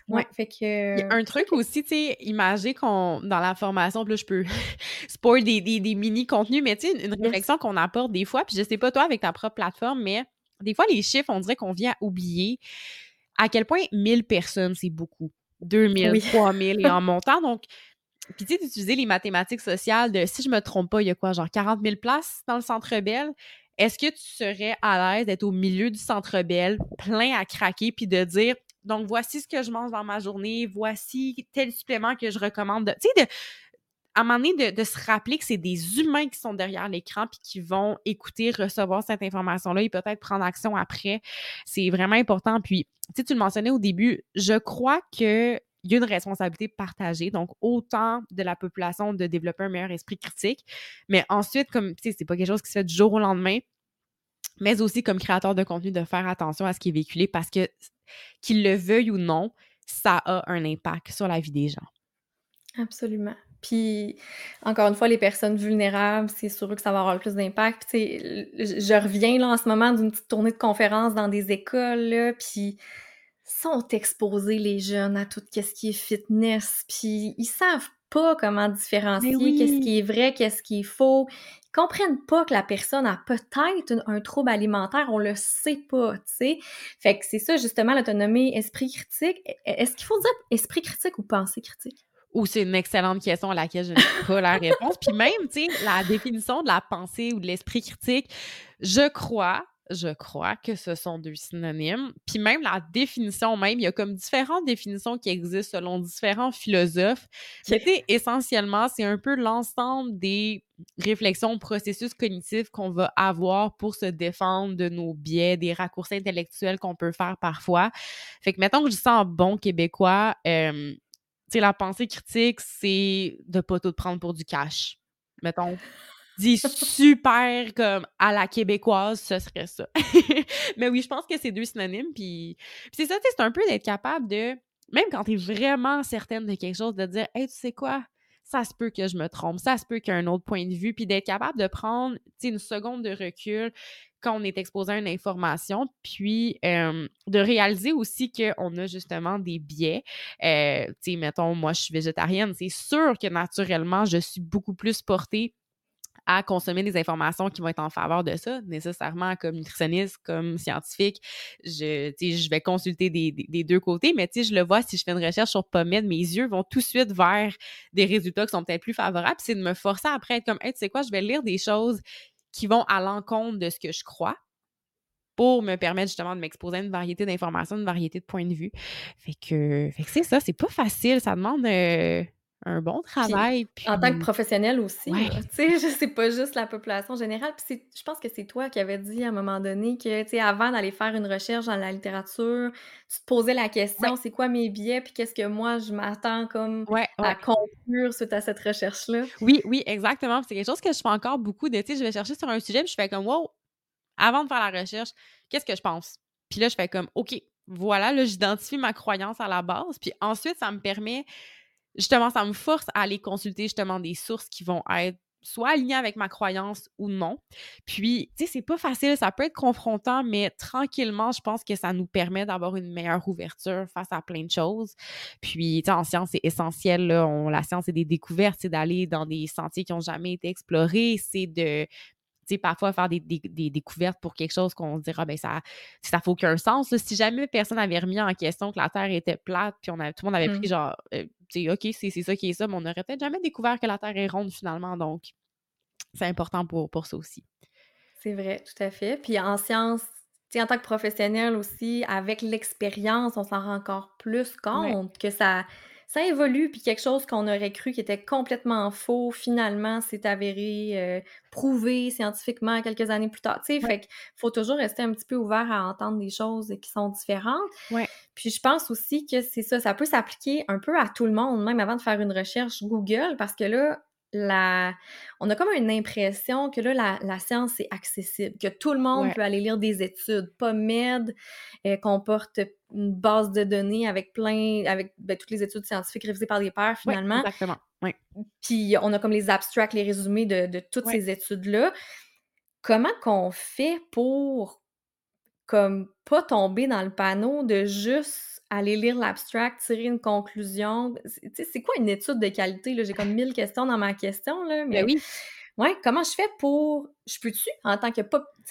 Ouais, fait que... Il y a un truc aussi, tu sais, imaginer qu'on, dans la formation, là, je peux spoil des, des, des mini-contenus, mais tu sais, une, réflexion qu'on apporte des fois, puis je sais pas toi avec ta propre plateforme, mais des fois, les chiffres, on dirait qu'on vient à oublier à quel point 1000 personnes, c'est beaucoup. 2000, 3000 et en montant. Donc, puis tu sais, d'utiliser les mathématiques sociales de, si je me trompe pas, il y a quoi, genre 40 000 places dans le Centre Bell? Est-ce que tu serais à l'aise d'être au milieu du Centre Bell, plein à craquer, puis de dire, donc voici ce que je mange dans ma journée, voici tel supplément que je recommande. Tu sais, de à un moment donné, de, se rappeler que c'est des humains qui sont derrière l'écran puis qui vont écouter, recevoir cette information-là et peut-être prendre action après. C'est vraiment important. Puis, tu tu le mentionnais au début, je crois que il y a une responsabilité partagée, donc autant de la population de développer un meilleur esprit critique, mais ensuite, comme, tu sais, c'est pas quelque chose qui se fait du jour au lendemain, mais aussi comme créateur de contenu, de faire attention à ce qui est véhiculé parce que, qu'ils le veuillent ou non, ça a un impact sur la vie des gens. Absolument. Puis, encore une fois, les personnes vulnérables, c'est sûr que ça va avoir le plus d'impact. Puis, je reviens là en ce moment d'une petite tournée de conférences dans des écoles, là, puis sont exposés les jeunes à tout ce qui est fitness, puis ils savent pas comment différencier qu'est-ce qui est vrai, qu'est-ce qui est faux. Ils comprennent pas que la personne a peut-être un, trouble alimentaire, on le sait pas, tu sais. Fait que c'est ça justement l'autonomie esprit critique. E, est-ce qu'il faut dire esprit critique ou pensée critique? Ou c'est une excellente question à laquelle je n'ai pas la réponse. Puis même, tu sais, la définition de la pensée ou de l'esprit critique, je crois, je crois que ce sont deux synonymes. Puis même la définition même, il y a comme différentes définitions qui existent selon différents philosophes. C'était essentiellement, c'est un peu l'ensemble des réflexions, processus cognitifs qu'on va avoir pour se défendre de nos biais, des raccourcis intellectuels qu'on peut faire parfois. Fait que mettons que je en bon québécois, euh, la pensée critique, c'est de pas tout prendre pour du cash. Mettons, dit super comme à la québécoise, ce serait ça. Mais oui, je pense que c'est deux synonymes. Puis, c'est ça, c'est un peu d'être capable de, même quand tu es vraiment certaine de quelque chose, de dire, hey, tu sais quoi? Ça se peut que je me trompe, ça se peut qu'il y ait un autre point de vue, puis d'être capable de prendre une seconde de recul, quand on est exposé à une information, puis de réaliser aussi qu'on a justement des biais. Euh, tu sais, mettons, moi, je suis végétarienne, c'est sûr que naturellement, je suis beaucoup plus portée à consommer des informations qui vont être en faveur de ça, nécessairement comme nutritionniste, comme scientifique. Je, vais consulter des, deux côtés, mais je le vois, si je fais une recherche sur PubMed, mes yeux vont tout de suite vers des résultats qui sont peut-être plus favorables. C'est de me forcer après à être comme, hey, tu sais quoi, je vais lire des choses qui vont à l'encontre de ce que je crois pour me permettre justement de m'exposer à une variété d'informations, une variété de points de vue. Fait que, fait c'est ça, c'est pas facile, ça demande euh, un bon travail. En tant que professionnel aussi, tu sais, c'est pas juste la population générale. Puis je pense que c'est toi qui avais dit à un moment donné que, tu sais, avant d'aller faire une recherche dans la littérature, tu te posais la question, c'est quoi mes biais, puis qu'est-ce que moi je m'attends comme à conclure suite à cette recherche-là? Oui, oui, exactement. C'est quelque chose que je fais encore beaucoup de, tu sais, je vais chercher sur un sujet, puis je fais comme, wow, avant de faire la recherche, qu'est-ce que je pense? Puis là, je fais comme, OK, voilà, là, j'identifie ma croyance à la base, puis ensuite, ça me permet justement, ça me force à aller consulter justement des sources qui vont être soit aligné avec ma croyance ou non. Puis, tu sais, c'est pas facile, ça peut être confrontant, mais tranquillement, je pense que ça nous permet d'avoir une meilleure ouverture face à plein de choses. Puis, tu sais, en science, c'est essentiel, là, la science, c'est des découvertes, c'est d'aller dans des sentiers qui n'ont jamais été explorés, c'est de parfois faire des, découvertes pour quelque chose qu'on se dira, ben ça ça fait aucun sens. Si jamais personne n'avait remis en question que la Terre était plate, puis on a, tout le monde avait pris mmh. genre, euh, OK, c'est ça qui est ça, mais on n'aurait peut-être jamais découvert que la Terre est ronde finalement. Donc, c'est important pour, pour ça aussi. C'est vrai, tout à fait. Puis en sciences, en tant que professionnel aussi, avec l'expérience, on s'en rend encore plus compte que ça, ça évolue, puis quelque chose qu'on aurait cru qui était complètement faux, finalement, s'est avéré euh, prouvé scientifiquement quelques années plus tard. Tu sais, fait qu'il faut toujours rester un petit peu ouvert à entendre des choses qui sont différentes. Ouais. Puis je pense aussi que c'est ça, ça peut s'appliquer un peu à tout le monde, même avant de faire une recherche Google, parce que là, la... on a comme une impression que là, la, science est accessible, que tout le monde peut aller lire des études. PubMed euh, comporte une base de données avec plein, avec ben, toutes les études scientifiques révisées par des pairs, finalement. exactement. Puis on a comme les abstracts, les résumés de, toutes ces études-là. Comment qu'on fait pour comme pas tomber dans le panneau de juste aller lire l'abstract, tirer une conclusion. C'est quoi une étude de qualité? J'ai comme mille questions dans ma question. Là, ben mais oui. Ouais, comment je fais pour. Je peux-tu, en tant que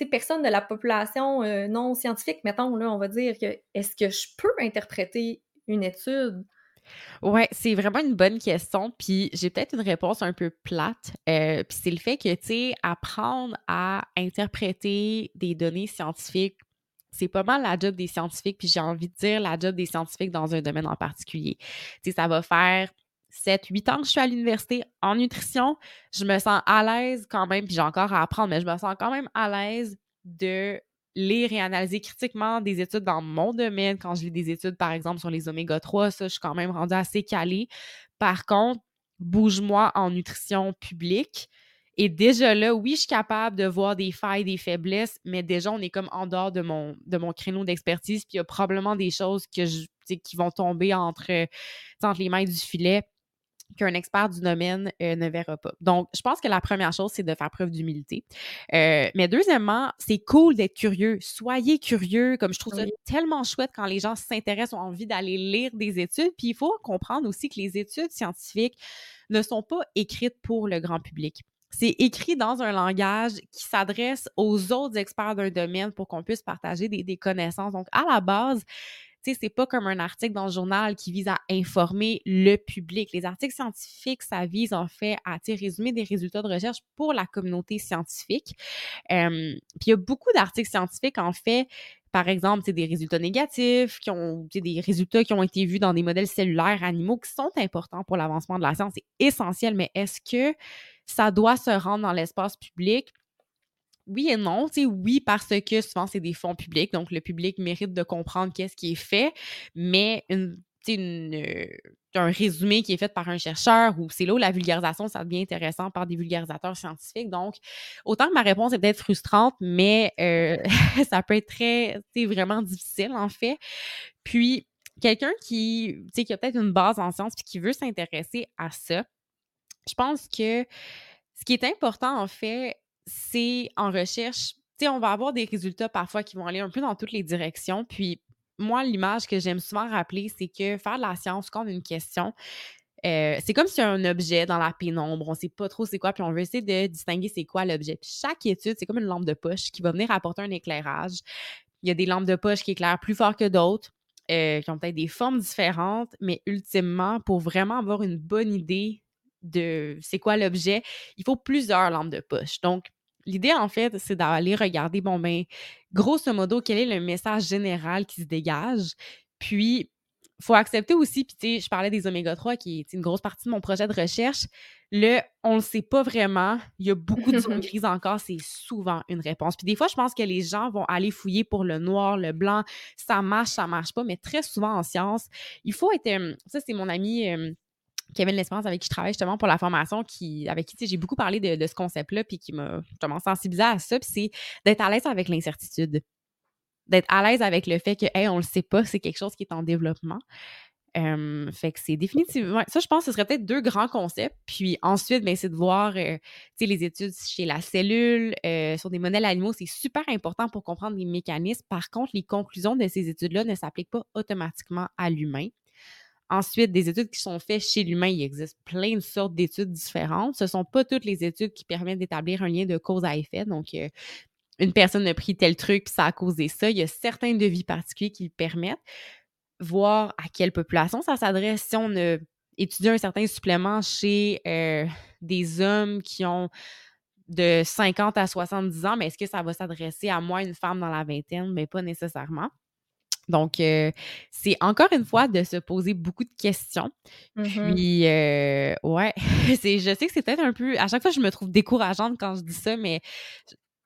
personne de la population euh, non scientifique, mettons, là, on va dire que est-ce que je peux interpréter une étude? Ouais, c'est vraiment une bonne question. Puis j'ai peut-être une réponse un peu plate. Euh, puis c'est le fait que, tu sais, apprendre à interpréter des données scientifiques c'est pas mal la job des scientifiques, puis j'ai envie de dire la job des scientifiques dans un domaine en particulier. Ça va faire 7, 8 ans que je suis à l'université en nutrition. Je me sens à l'aise quand même, puis j'ai encore à apprendre, mais je me sens quand même à l'aise de lire et analyser critiquement des études dans mon domaine. Quand je lis des études, par exemple, sur les oméga 3, ça, je suis quand même rendue assez calée. Par contre, bouge-moi en nutrition publique. Et déjà là, oui, je suis capable de voir des failles, des faiblesses, mais déjà, on est comme en dehors de mon, de mon créneau d'expertise. Puis il y a probablement des choses que je, qui vont tomber entre, entre les mains du filet qu'un expert du domaine euh, ne verra pas. Donc, je pense que la première chose, c'est de faire preuve d'humilité. Euh, mais deuxièmement, c'est cool d'être curieux. Soyez curieux. Comme je trouve ça tellement chouette quand les gens s'intéressent, ont envie d'aller lire des études. Puis il faut comprendre aussi que les études scientifiques ne sont pas écrites pour le grand public c'est écrit dans un langage qui s'adresse aux autres experts d'un domaine pour qu'on puisse partager des, connaissances. Donc, à la base, tu sais, c'est pas comme un article dans le journal qui vise à informer le public. Les articles scientifiques, ça vise en fait à résumer des résultats de recherche pour la communauté scientifique. puis il y a beaucoup d'articles scientifiques, en fait, par exemple, des résultats négatifs, qui ont des résultats qui ont été vus dans des modèles cellulaires animaux qui sont importants pour l'avancement de la science. C'est essentiel, mais est-ce que ça doit se rendre dans l'espace public? Oui et non. oui, parce que souvent, c'est des fonds publics, donc le public mérite de comprendre qu'est-ce qui est fait, mais une, euh, un résumé qui est fait par un chercheur ou c'est là où la vulgarisation, ça devient intéressant par des vulgarisateurs scientifiques. Donc, autant que ma réponse est peut-être frustrante, mais euh, ça peut être très, vraiment difficile en fait. Puis, quelqu'un qui, qui a peut-être une base en sciences puis qui veut s'intéresser à ça, je pense que ce qui est important, en fait, c'est en recherche, tu sais, on va avoir des résultats parfois qui vont aller un peu dans toutes les directions. Puis, moi, l'image que j'aime souvent rappeler, c'est que faire de la science, quand on a une question, euh, c'est comme si un objet dans la pénombre, on ne sait pas trop c'est quoi, puis on veut essayer de distinguer c'est quoi l'objet. Puis chaque étude, c'est comme une lampe de poche qui va venir apporter un éclairage. Il y a des lampes de poche qui éclairent plus fort que d'autres, euh, qui ont peut-être des formes différentes, mais ultimement, pour vraiment avoir une bonne idée de c'est quoi l'objet, il faut plusieurs lampes de poche. Donc, l'idée, en fait, c'est d'aller regarder, bon, ben, grosso modo, quel est le message général qui se dégage. Puis, il faut accepter aussi, puis tu sais, je parlais des oméga 3 qui est une grosse partie de mon projet de recherche. Le on le sait pas vraiment, il y a beaucoup de zones grises encore, c'est souvent une réponse. Puis des fois, je pense que les gens vont aller fouiller pour le noir, le blanc, ça marche, ça marche pas, mais très souvent en science, il faut être. Ça, c'est mon ami. Kevin L'Espérance, avec qui je travaille justement pour la formation, qui, avec qui j'ai beaucoup parlé de, ce concept-là, puis qui m'a justement sensibilisé à ça, puis c'est d'être à l'aise avec l'incertitude. D'être à l'aise avec le fait que, hey, on le sait pas, c'est quelque chose qui est en développement. fait que c'est définitivement. Ça, je pense que ce serait peut-être deux grands concepts. Puis ensuite, ben, c'est de voir euh, les études chez la cellule, euh, sur des modèles animaux. C'est super important pour comprendre les mécanismes. Par contre, les conclusions de ces études-là ne s'appliquent pas automatiquement à l'humain. Ensuite, des études qui sont faites chez l'humain, il existe plein de sortes d'études différentes. Ce ne sont pas toutes les études qui permettent d'établir un lien de cause à effet. Donc, euh, une personne a pris tel truc, puis ça a causé ça. Il y a certains devis particuliers qui le permettent voir à quelle population ça s'adresse. Si on a étudié un certain supplément chez euh, des hommes qui ont de 50 à 70 ans, mais est-ce que ça va s'adresser à moi, une femme dans la vingtaine? Mais pas nécessairement. Donc, euh, c'est encore une fois de se poser beaucoup de questions. Mmh Puis, euh, ouais, je sais que c'est peut-être un peu. À chaque fois, je me trouve décourageante quand je dis ça, mais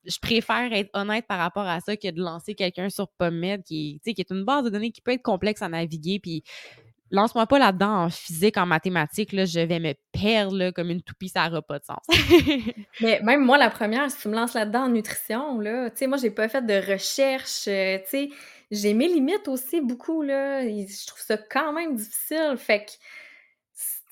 je préfère être honnête par rapport à ça que de lancer quelqu'un sur PubMed qui, qui est une base de données qui peut être complexe à naviguer. Puis lance-moi pas là-dedans en physique, en mathématiques, là, je vais me perdre comme une toupie, ça n'aura pas de sens. Mais même moi, la première, si tu me lances là-dedans en nutrition, là, tu sais, moi, j'ai pas fait de recherche, euh, tu sais, j'ai mes limites aussi beaucoup, là, je trouve ça quand même difficile, fait que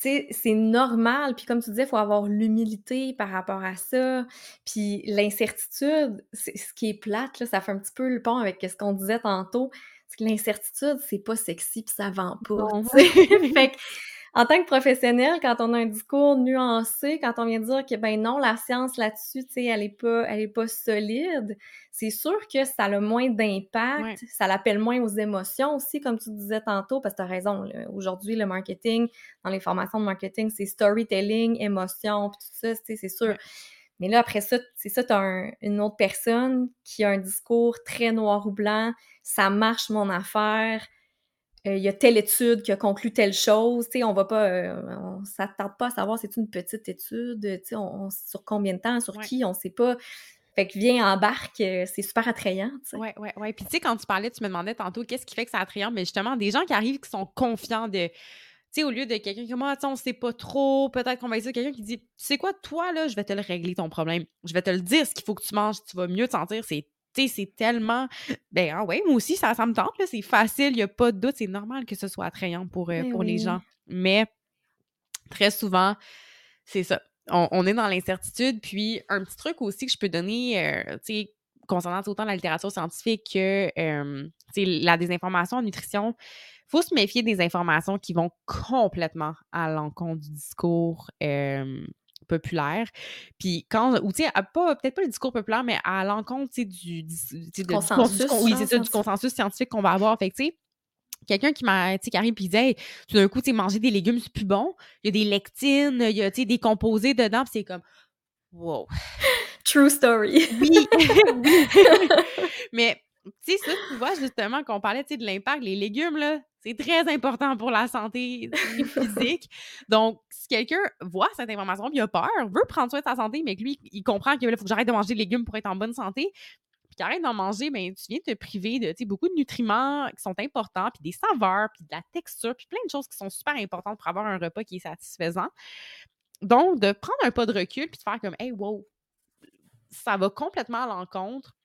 c'est normal. Puis comme tu disais, il faut avoir l'humilité par rapport à ça. Puis l'incertitude, c'est ce qui est plate, là, ça fait un petit peu le pont avec ce qu'on disait tantôt. L'incertitude, c'est pas sexy puis ça vend pas. fait que en tant que professionnel, quand on a un discours nuancé, quand on vient dire que ben non, la science là-dessus, tu sais, elle est pas, elle est pas solide, c'est sûr que ça a moins d'impact, ça l'appelle moins aux émotions aussi, comme tu disais tantôt, parce que tu as raison. Aujourd'hui, le marketing, dans les formations de marketing, c'est storytelling, émotion, puis tout ça, c'est sûr. Mais là, après ça, c'est ça, tu as une autre personne qui a un discours très noir ou blanc, ça marche mon affaire, euh, il y a telle étude qui a conclu telle chose, tu sais, on va pas, euh, on s'attarde pas à savoir c'est une petite étude, tu sais, on, sur combien de temps, sur qui, on sait pas. Fait que viens, embarque, euh, c'est super attrayant. Ouais, ouais, ouais. Puis tu sais, quand tu parlais, tu me demandais tantôt qu'est-ce qui fait que c'est attrayant, mais justement, des gens qui arrivent qui sont confiants de, sais, au lieu de quelqu'un qui, moi, on sait pas trop, peut-être qu'on va dire quelqu'un qui dit, tu sais quoi, toi, là, je vais te le régler ton problème. Je vais te le dire ce qu'il faut que tu manges, tu vas mieux te sentir, c'est tu sais, c'est tellement. Ben, ah ouais, moi aussi, ça, ça me tente, c'est facile, il n'y a pas de doute, c'est normal que ce soit attrayant pour, euh, ben pour les gens. Mais très souvent, c'est ça. On, est dans l'incertitude. Puis, un petit truc aussi que je peux donner, euh, tu sais, concernant autant la littérature scientifique que euh, la désinformation en nutrition, faut se méfier des informations qui vont complètement à l'encontre du discours populaire. Puis quand, ou tu sais, pas, peut-être pas le discours populaire, mais à l'encontre, du, du, consensus. oui, c'est ça, du consensus scientifique qu'on va avoir. Fait tu sais, quelqu'un qui m'a qui arrive et dit tout d'un coup tu sais manger des légumes c'est plus bon il y a des lectines il y a des composés dedans c'est comme wow true story oui, mais tu sais ça tu vois justement qu'on parlait de l'impact les légumes là c'est très important pour la santé physique. Donc, si quelqu'un voit cette information, il a peur, veut prendre soin de sa santé, mais que lui, il comprend qu'il faut que j'arrête de manger des légumes pour être en bonne santé, puis qu'il arrête d'en manger, ben, tu viens te priver de beaucoup de nutriments qui sont importants, puis des saveurs, puis de la texture, puis plein de choses qui sont super importantes pour avoir un repas qui est satisfaisant. Donc, de prendre un pas de recul, puis de faire comme, hey, wow, ça va complètement à l'encontre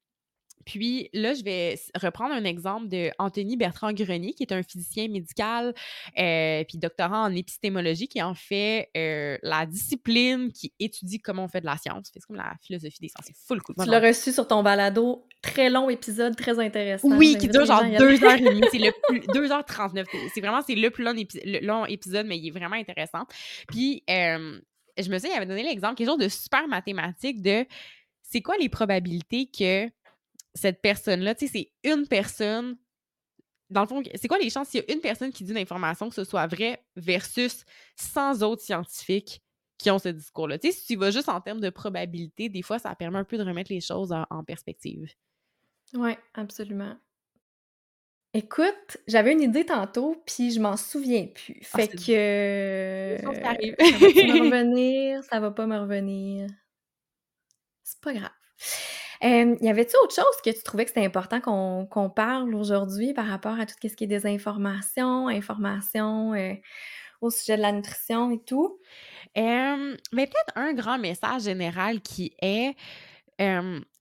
puis là, je vais reprendre un exemple de Anthony Bertrand Grenier, qui est un physicien médical euh, puis doctorant en épistémologie, qui en fait euh, la discipline qui étudie comment on fait de la science. C'est comme la philosophie des sciences. C'est full cool. Tu l'as reçu sur ton balado. Très long épisode, très intéressant. Oui, qui dure genre deux heures et demie. C'est le plus... 2h39. C'est vraiment c'est le plus long, long, épisode, mais il est vraiment intéressant. Puis, euh, je me souviens, il avait donné l'exemple, quelque chose de super mathématique de c'est quoi les probabilités que cette personne-là, tu sais, c'est une personne. Dans le fond, c'est quoi les chances s'il y a une personne qui dit une information que ce soit vrai versus 100 autres scientifiques qui ont ce discours-là? Tu sais, si tu vas juste en termes de probabilité, des fois, ça permet un peu de remettre les choses en, perspective. Oui, absolument. Écoute, j'avais une idée tantôt, puis je m'en souviens plus. Ah, fait que. Ça, arrive. ça va me revenir, ça va pas me revenir. C'est pas grave y avait-tu autre chose que tu trouvais que c'était important qu'on parle aujourd'hui par rapport à tout ce qui est désinformation, information euh, au sujet de la nutrition et tout? mais peut-être un grand message général qui est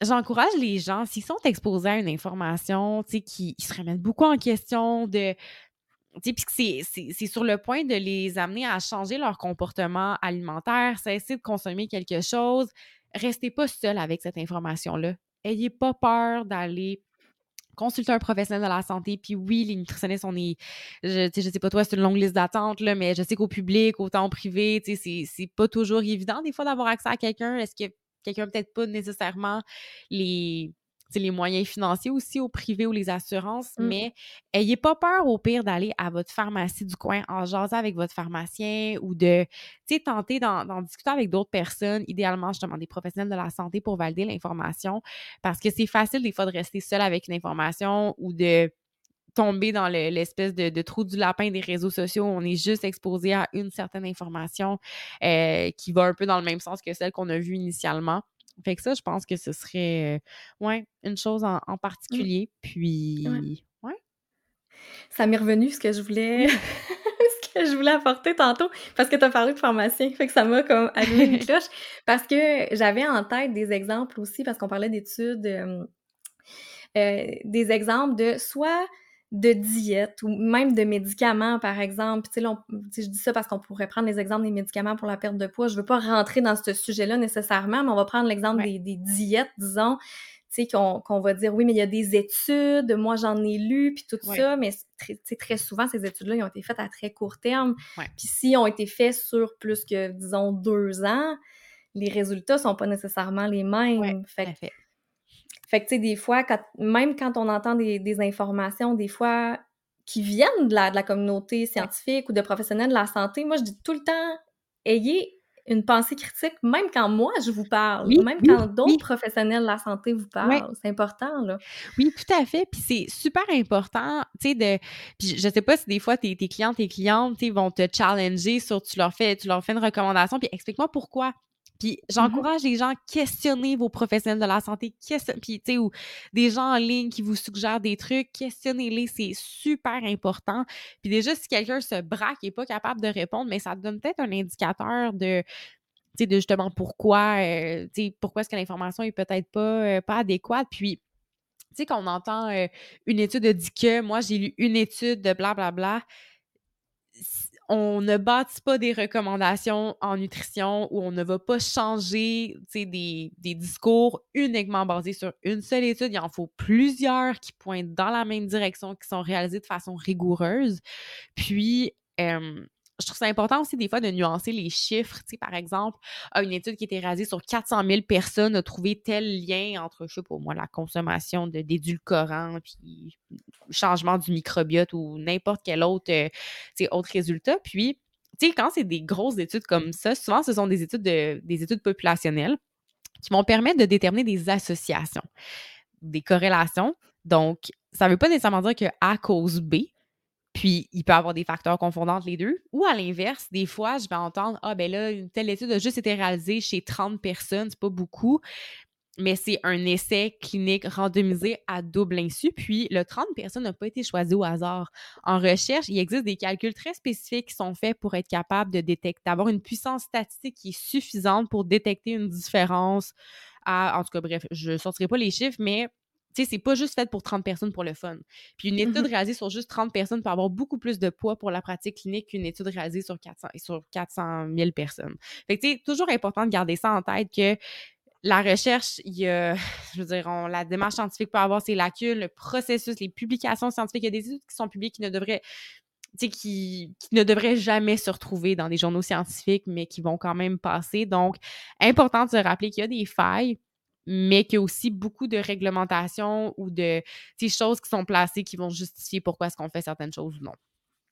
j'encourage les gens, s'ils sont exposés à une information, qui, qui se remettent beaucoup en question de c'est sur le point de les amener à changer leur comportement alimentaire, cesser de consommer quelque chose. Restez pas seul avec cette information-là. Ayez pas peur d'aller consulter un professionnel de la santé. Puis oui, les nutritionnistes, on est, je, je sais pas toi, c'est une longue liste d'attente, mais je sais qu'au public, autant au privé, c'est, c'est pas toujours évident des fois d'avoir accès à quelqu'un. Est-ce que quelqu'un peut-être pas nécessairement les les moyens financiers aussi au privé ou les assurances, mmh. mais ayez pas peur au pire d'aller à votre pharmacie du coin en jasant avec votre pharmacien ou de tenter d'en discuter avec d'autres personnes, idéalement justement des professionnels de la santé pour valider l'information parce que c'est facile des fois de rester seul avec une information ou de tomber dans l'espèce de, trou du lapin des réseaux sociaux. On est juste exposé à une certaine information euh, qui va un peu dans le même sens que celle qu'on a vue initialement. Fait que ça, je pense que ce serait euh, ouais, une chose en, mmh. particulier. Puis, ouais. Ça m'est revenu ce que je voulais. ce que je voulais apporter tantôt, parce que tu as parlé de pharmacien, fait que ça m'a comme allumé une cloche, parce que j'avais en tête des exemples aussi, parce qu'on parlait d'études, euh, des exemples de soit de diète ou même de médicaments, par exemple. Tu sais, je dis ça parce qu'on pourrait prendre les exemples des médicaments pour la perte de poids. Je veux pas rentrer dans ce sujet-là nécessairement, mais on va prendre l'exemple des, diètes, disons, tu sais, qu'on va dire, oui, mais il y a des études, moi j'en ai lu, puis tout ça, mais très, très souvent, ces études-là, ils ont été faites à très court terme. Puis s'ils ont été faits sur plus que, disons, deux ans, les résultats sont pas nécessairement les mêmes. fait, fait fait que, tu sais, des fois, même quand on entend des, informations, des fois, qui viennent de la, de la communauté scientifique ou de professionnels de la santé, moi, je dis tout le temps, ayez une pensée critique, même quand moi, je vous parle, même quand d'autres professionnels de la santé vous parlent. C'est important, là. Oui, tout à fait. Puis c'est super important, tu sais, de... Puis je sais pas si des fois, tes, tes clients, tes clientes, vont te challenger sur... Tu leur fais, tu leur fais une recommandation, puis explique-moi pourquoi. Puis mmh j'encourage les gens à questionner vos professionnels de la santé, puis tu sais, ou des gens en ligne qui vous suggèrent des trucs, questionnez-les, c'est super important. Puis déjà, si quelqu'un se braque et n'est pas capable de répondre, mais ça donne peut-être un indicateur de, de justement pourquoi, euh, pourquoi est-ce que l'information est peut-être pas, euh, pas adéquate. Puis, tu sais, qu'on entend euh, une étude dit que, moi, j'ai lu une étude de blablabla. Bla, bla, on ne bâtit pas des recommandations en nutrition ou on ne va pas changer des, des discours uniquement basés sur une seule étude. Il en faut plusieurs qui pointent dans la même direction, qui sont réalisés de façon rigoureuse. Puis, je trouve ça important aussi des fois de nuancer les chiffres. Tu sais, par exemple, une étude qui été réalisée sur 400 000 personnes a trouvé tel lien entre, je sais pas moi, la consommation d'édulcorants, puis changement du microbiote ou n'importe quel autre, euh, autre résultat. Puis, tu sais, quand c'est des grosses études comme ça, souvent ce sont des études, de, des études populationnelles qui vont permettre de déterminer des associations, des corrélations. Donc, ça ne veut pas nécessairement dire que A cause B, puis, il peut y avoir des facteurs confondants les deux. Ou à l'inverse, des fois, je vais entendre Ah, ben là, une telle étude a juste été réalisée chez 30 personnes, c'est pas beaucoup, mais c'est un essai clinique randomisé à double insu. Puis, le 30 personnes n'a pas été choisi au hasard. En recherche, il existe des calculs très spécifiques qui sont faits pour être capable de détecter, d'avoir une puissance statistique qui est suffisante pour détecter une différence. En tout cas, bref, je ne sortirai pas les chiffres, mais tu sais, c'est pas juste fait pour 30 personnes pour le fun. Puis une mmh étude réalisée sur juste 30 personnes peut avoir beaucoup plus de poids pour la pratique clinique qu'une étude réalisée sur 400, sur 400 000 personnes. Fait que, tu sais, toujours important de garder ça en tête que la recherche, il y a, je veux dire, la démarche scientifique peut avoir ses lacunes, le processus, les publications scientifiques, il y a des études qui sont publiées qui ne devraient qui, qui, ne devraient jamais se retrouver dans des journaux scientifiques, mais qui vont quand même passer. Donc, important de se rappeler qu'il y a des failles, mais qu'il y a aussi beaucoup de réglementations ou de choses qui sont placées qui vont justifier pourquoi est-ce qu'on fait certaines choses ou non.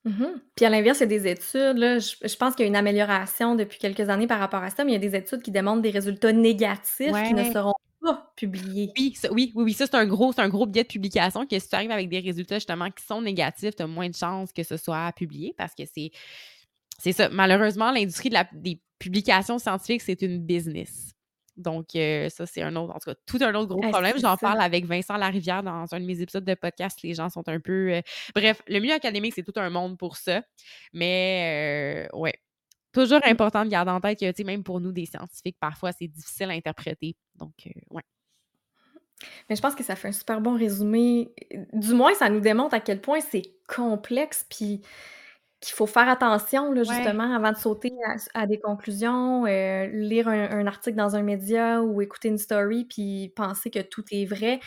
Mmh Puis à l'inverse, il y a des études, là, je, pense qu'il y a une amélioration depuis quelques années par rapport à ça, mais il y a des études qui démontrent des résultats négatifs qui ne seront pas publiés. Oui, oui, oui, ça c'est un gros, c'est un gros biais de publication que si tu arrives avec des résultats justement qui sont négatifs, tu as moins de chances que ce soit publié parce que c'est c'est ça. Malheureusement, l'industrie de la, des publications scientifiques, c'est une business. Donc, euh, ça, c'est un autre, en tout cas, tout un autre gros problème. J'en parle avec Vincent Larivière dans un de mes épisodes de podcast. Les gens sont un peu. Euh, bref, le milieu académique, c'est tout un monde pour ça. Mais, euh, ouais. Toujours mmh. important de garder en tête que, tu sais, même pour nous, des scientifiques, parfois, c'est difficile à interpréter. Donc, ouais. Mais je pense que ça fait un super bon résumé. Du moins, ça nous démontre à quel point c'est complexe, puis qu'il faut faire attention, là, Ouais. justement, avant de sauter à, à des conclusions, euh, lire un, un article dans un média ou écouter une story, puis penser que tout est vrai.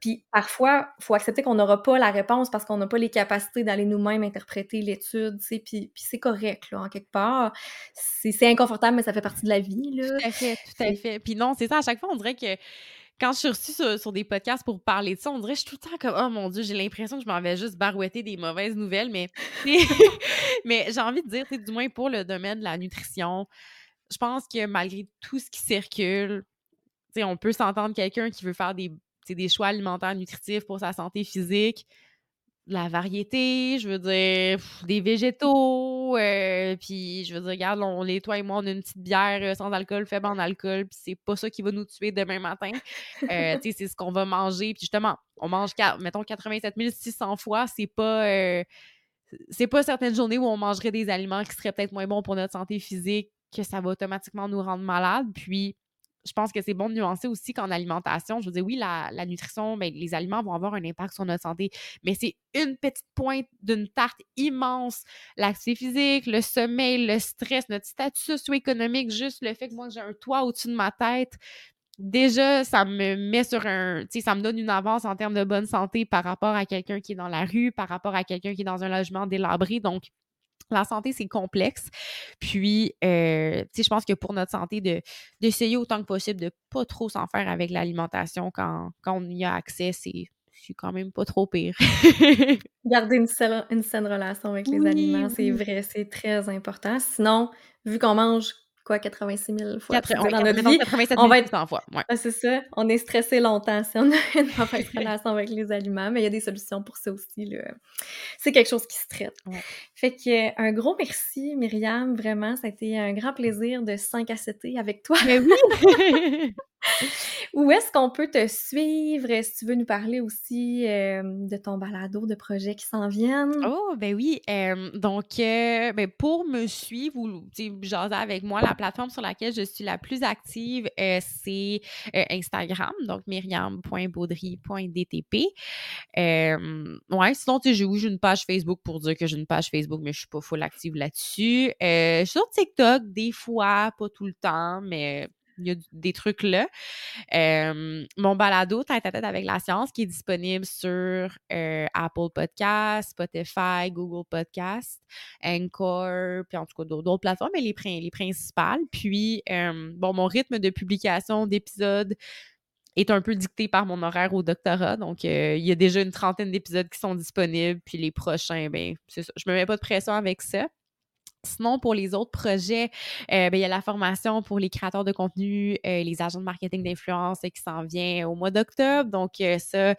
Puis parfois, il faut accepter qu'on n'aura pas la réponse parce qu'on n'a pas les capacités d'aller nous-mêmes interpréter l'étude, tu sais, puis, puis c'est correct, là, en quelque part. C'est inconfortable, mais ça fait partie de la vie, là. Tout à fait, tout à fait. Puis non, c'est ça, à chaque fois, on dirait que quand je suis reçue sur, sur des podcasts pour parler de ça, on dirait que je suis tout le temps comme Oh mon Dieu, j'ai l'impression que je m'en vais juste barouetter des mauvaises nouvelles, mais, mais j'ai envie de dire, du moins pour le domaine de la nutrition, je pense que malgré tout ce qui circule, tu sais, on peut s'entendre quelqu'un qui veut faire des choix alimentaires nutritifs pour sa santé physique, de la variété, je veux dire, pff, des végétaux, euh, puis je veux dire, regarde, on, les, toi et moi, on a une petite bière euh, sans alcool, faible en alcool, puis c'est pas ça qui va nous tuer demain matin. Euh, tu sais, c'est ce qu'on va manger, puis justement, on mange, mettons, 87 600 fois, c'est pas... euh, c'est pas certaines journées où on mangerait des aliments qui seraient peut-être moins bons pour notre santé physique que ça va automatiquement nous rendre malades. Puis, je pense que c'est bon de nuancer aussi qu'en alimentation, je veux dire, oui, la, la nutrition, ben, les aliments vont avoir un impact sur notre santé, mais c'est une petite pointe d'une tarte immense. L'activité physique, le sommeil, le stress, notre statut socio-économique, juste le fait que moi, j'ai un toit au-dessus de ma tête, déjà, ça me met sur un. Tu ça me donne une avance en termes de bonne santé par rapport à quelqu'un qui est dans la rue, par rapport à quelqu'un qui est dans un logement délabré. Donc, la santé, c'est complexe. Puis, euh, tu sais, je pense que pour notre santé, de, d'essayer autant que possible de pas trop s'en faire avec l'alimentation quand, quand on y a accès, c'est, quand même pas trop pire. Garder une, saine- une saine relation avec les Oui, aliments, c'est oui. vrai, c'est très important. Sinon, vu qu'on mange quoi, 86 000 fois Quatre- on- dans notre vie, 87 on va être 100 fois. Ouais. Ah, c'est ça. On est stressé longtemps si on a une mauvaise relation avec les aliments, mais il y a des solutions pour ça aussi. C'est quelque chose qui se traite. Ouais. Fait que euh, un gros merci, Myriam. Vraiment, ça a été un grand plaisir de 5 à 7 avec toi. Mais oui! Où est-ce qu'on peut te suivre? Si tu veux nous parler aussi euh, de ton balado, de projets qui s'en viennent? Oh, ben oui. euh, donc, euh, ben, pour me suivre ou jaser avec moi, la plateforme sur laquelle je suis la plus active, c'est Instagram, donc myriam.baudry.dtp. Ouais, sinon, tu sais, j'ai une page Facebook pour dire que j'ai une page Facebook, mais je suis pas full active là-dessus. Je suis sur TikTok des fois, pas tout le temps, mais il y a des trucs là. Mon balado tête à tête avec la science qui est disponible sur euh, Apple Podcasts, Spotify, Google Podcasts, Anchor, puis en tout cas d'autres plateformes, mais les, prin- les principales. Puis, bon, mon rythme de publication d'épisodes est un peu dicté par mon horaire au doctorat. Donc, euh, il y a déjà une trentaine d'épisodes qui sont disponibles. Puis les prochains, ben, c'est ça. Je me mets pas de pression avec ça. Sinon, pour les autres projets, euh, ben, il y a la formation pour les créateurs de contenu, euh, les agents de marketing d'influence euh, qui s'en vient au mois d'octobre. Donc, ça,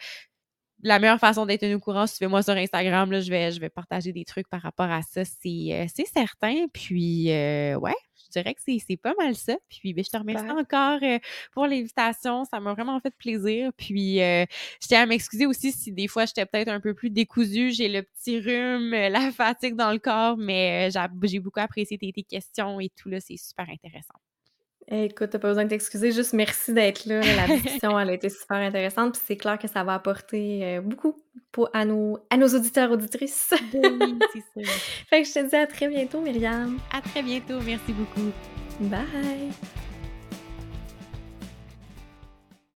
la meilleure façon d'être au courant, suivez-moi sur Instagram. Là, je, vais, je vais partager des trucs par rapport à ça, c'est certain. Puis, ouais, je dirais que c'est pas mal ça. Puis, ben, je te remercie encore euh, pour l'invitation. Ça m'a vraiment fait plaisir. Puis, euh, je tiens à m'excuser aussi si des fois j'étais peut-être un peu plus décousue. J'ai le petit rhume, euh, la fatigue dans le corps, mais j'a- j'ai beaucoup apprécié tes, tes questions et tout. là C'est super intéressant. Écoute, t'as pas besoin de t'excuser, juste merci d'être là. La discussion, elle a été super intéressante, puis c'est clair que ça va apporter euh, beaucoup pour, à, nos, à nos auditeurs, auditrices. Oui, c'est ça. fait que je te dis à très bientôt, Myriam. À très bientôt. Merci beaucoup. Bye!